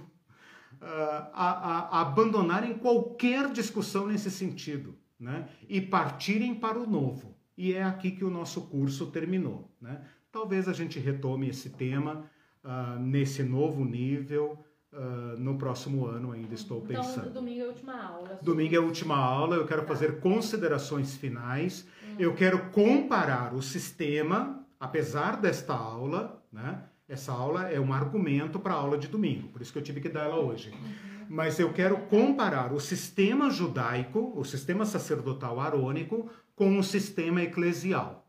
uh, a, a, abandonarem qualquer discussão nesse sentido né? e partirem para o novo. E é aqui que o nosso curso terminou. Né? Talvez a gente retome esse tema uh, nesse novo nível. Uh, no próximo ano ainda estou então, pensando. Então, domingo é a última aula. Domingo é a última aula, eu quero tá. fazer considerações finais. Hum. Eu quero comparar o sistema, apesar desta aula, né? Essa aula é um argumento para a aula de domingo, por isso que eu tive que dar ela hoje. Mas eu quero comparar o sistema judaico, o sistema sacerdotal arônico, com o sistema eclesial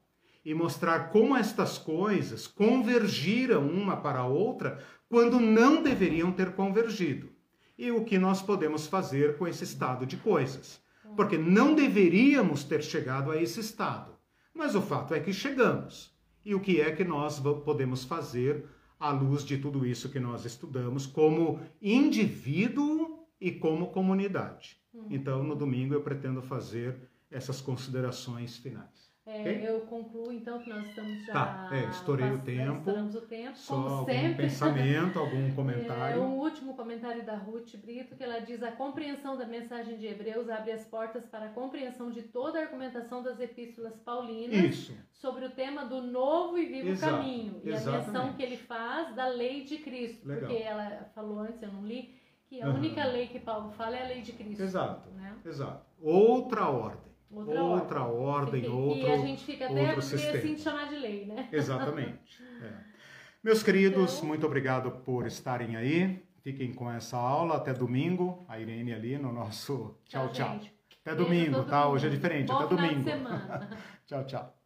e mostrar como estas coisas convergiram uma para a outra quando não deveriam ter convergido. E o que nós podemos fazer com esse estado de coisas. Porque não deveríamos ter chegado a esse estado. Mas o fato é que chegamos e o que é que nós podemos fazer à luz de tudo isso que nós estudamos como indivíduo e como comunidade. Uhum. Então, no domingo eu pretendo fazer essas considerações finais. É? Eu concluo então que nós estamos já. Tá, é, estourei o tempo. Estouramos o tempo. Só algum sempre. pensamento, algum comentário. É, um último comentário da Ruth Brito, que ela diz: a compreensão da mensagem de Hebreus abre as portas para a compreensão de toda a argumentação das epístolas paulinas Isso. sobre o tema do novo e vivo Exato. caminho e Exatamente. a menção que ele faz da lei de Cristo. Legal. Porque ela falou antes, eu não li, que a uhum. única lei que Paulo fala é a lei de Cristo. Exato. Né? Exato. Outra ordem. Outra, outra ordem, ordem outro E a gente fica até assim de chamar de lei, né? Exatamente. É. Meus queridos, então... muito obrigado por estarem aí. Fiquem com essa aula até domingo. A Irene ali no nosso tchau, tchau. tchau. Até domingo, tá? Hoje é diferente. Bom até domingo. tchau, tchau.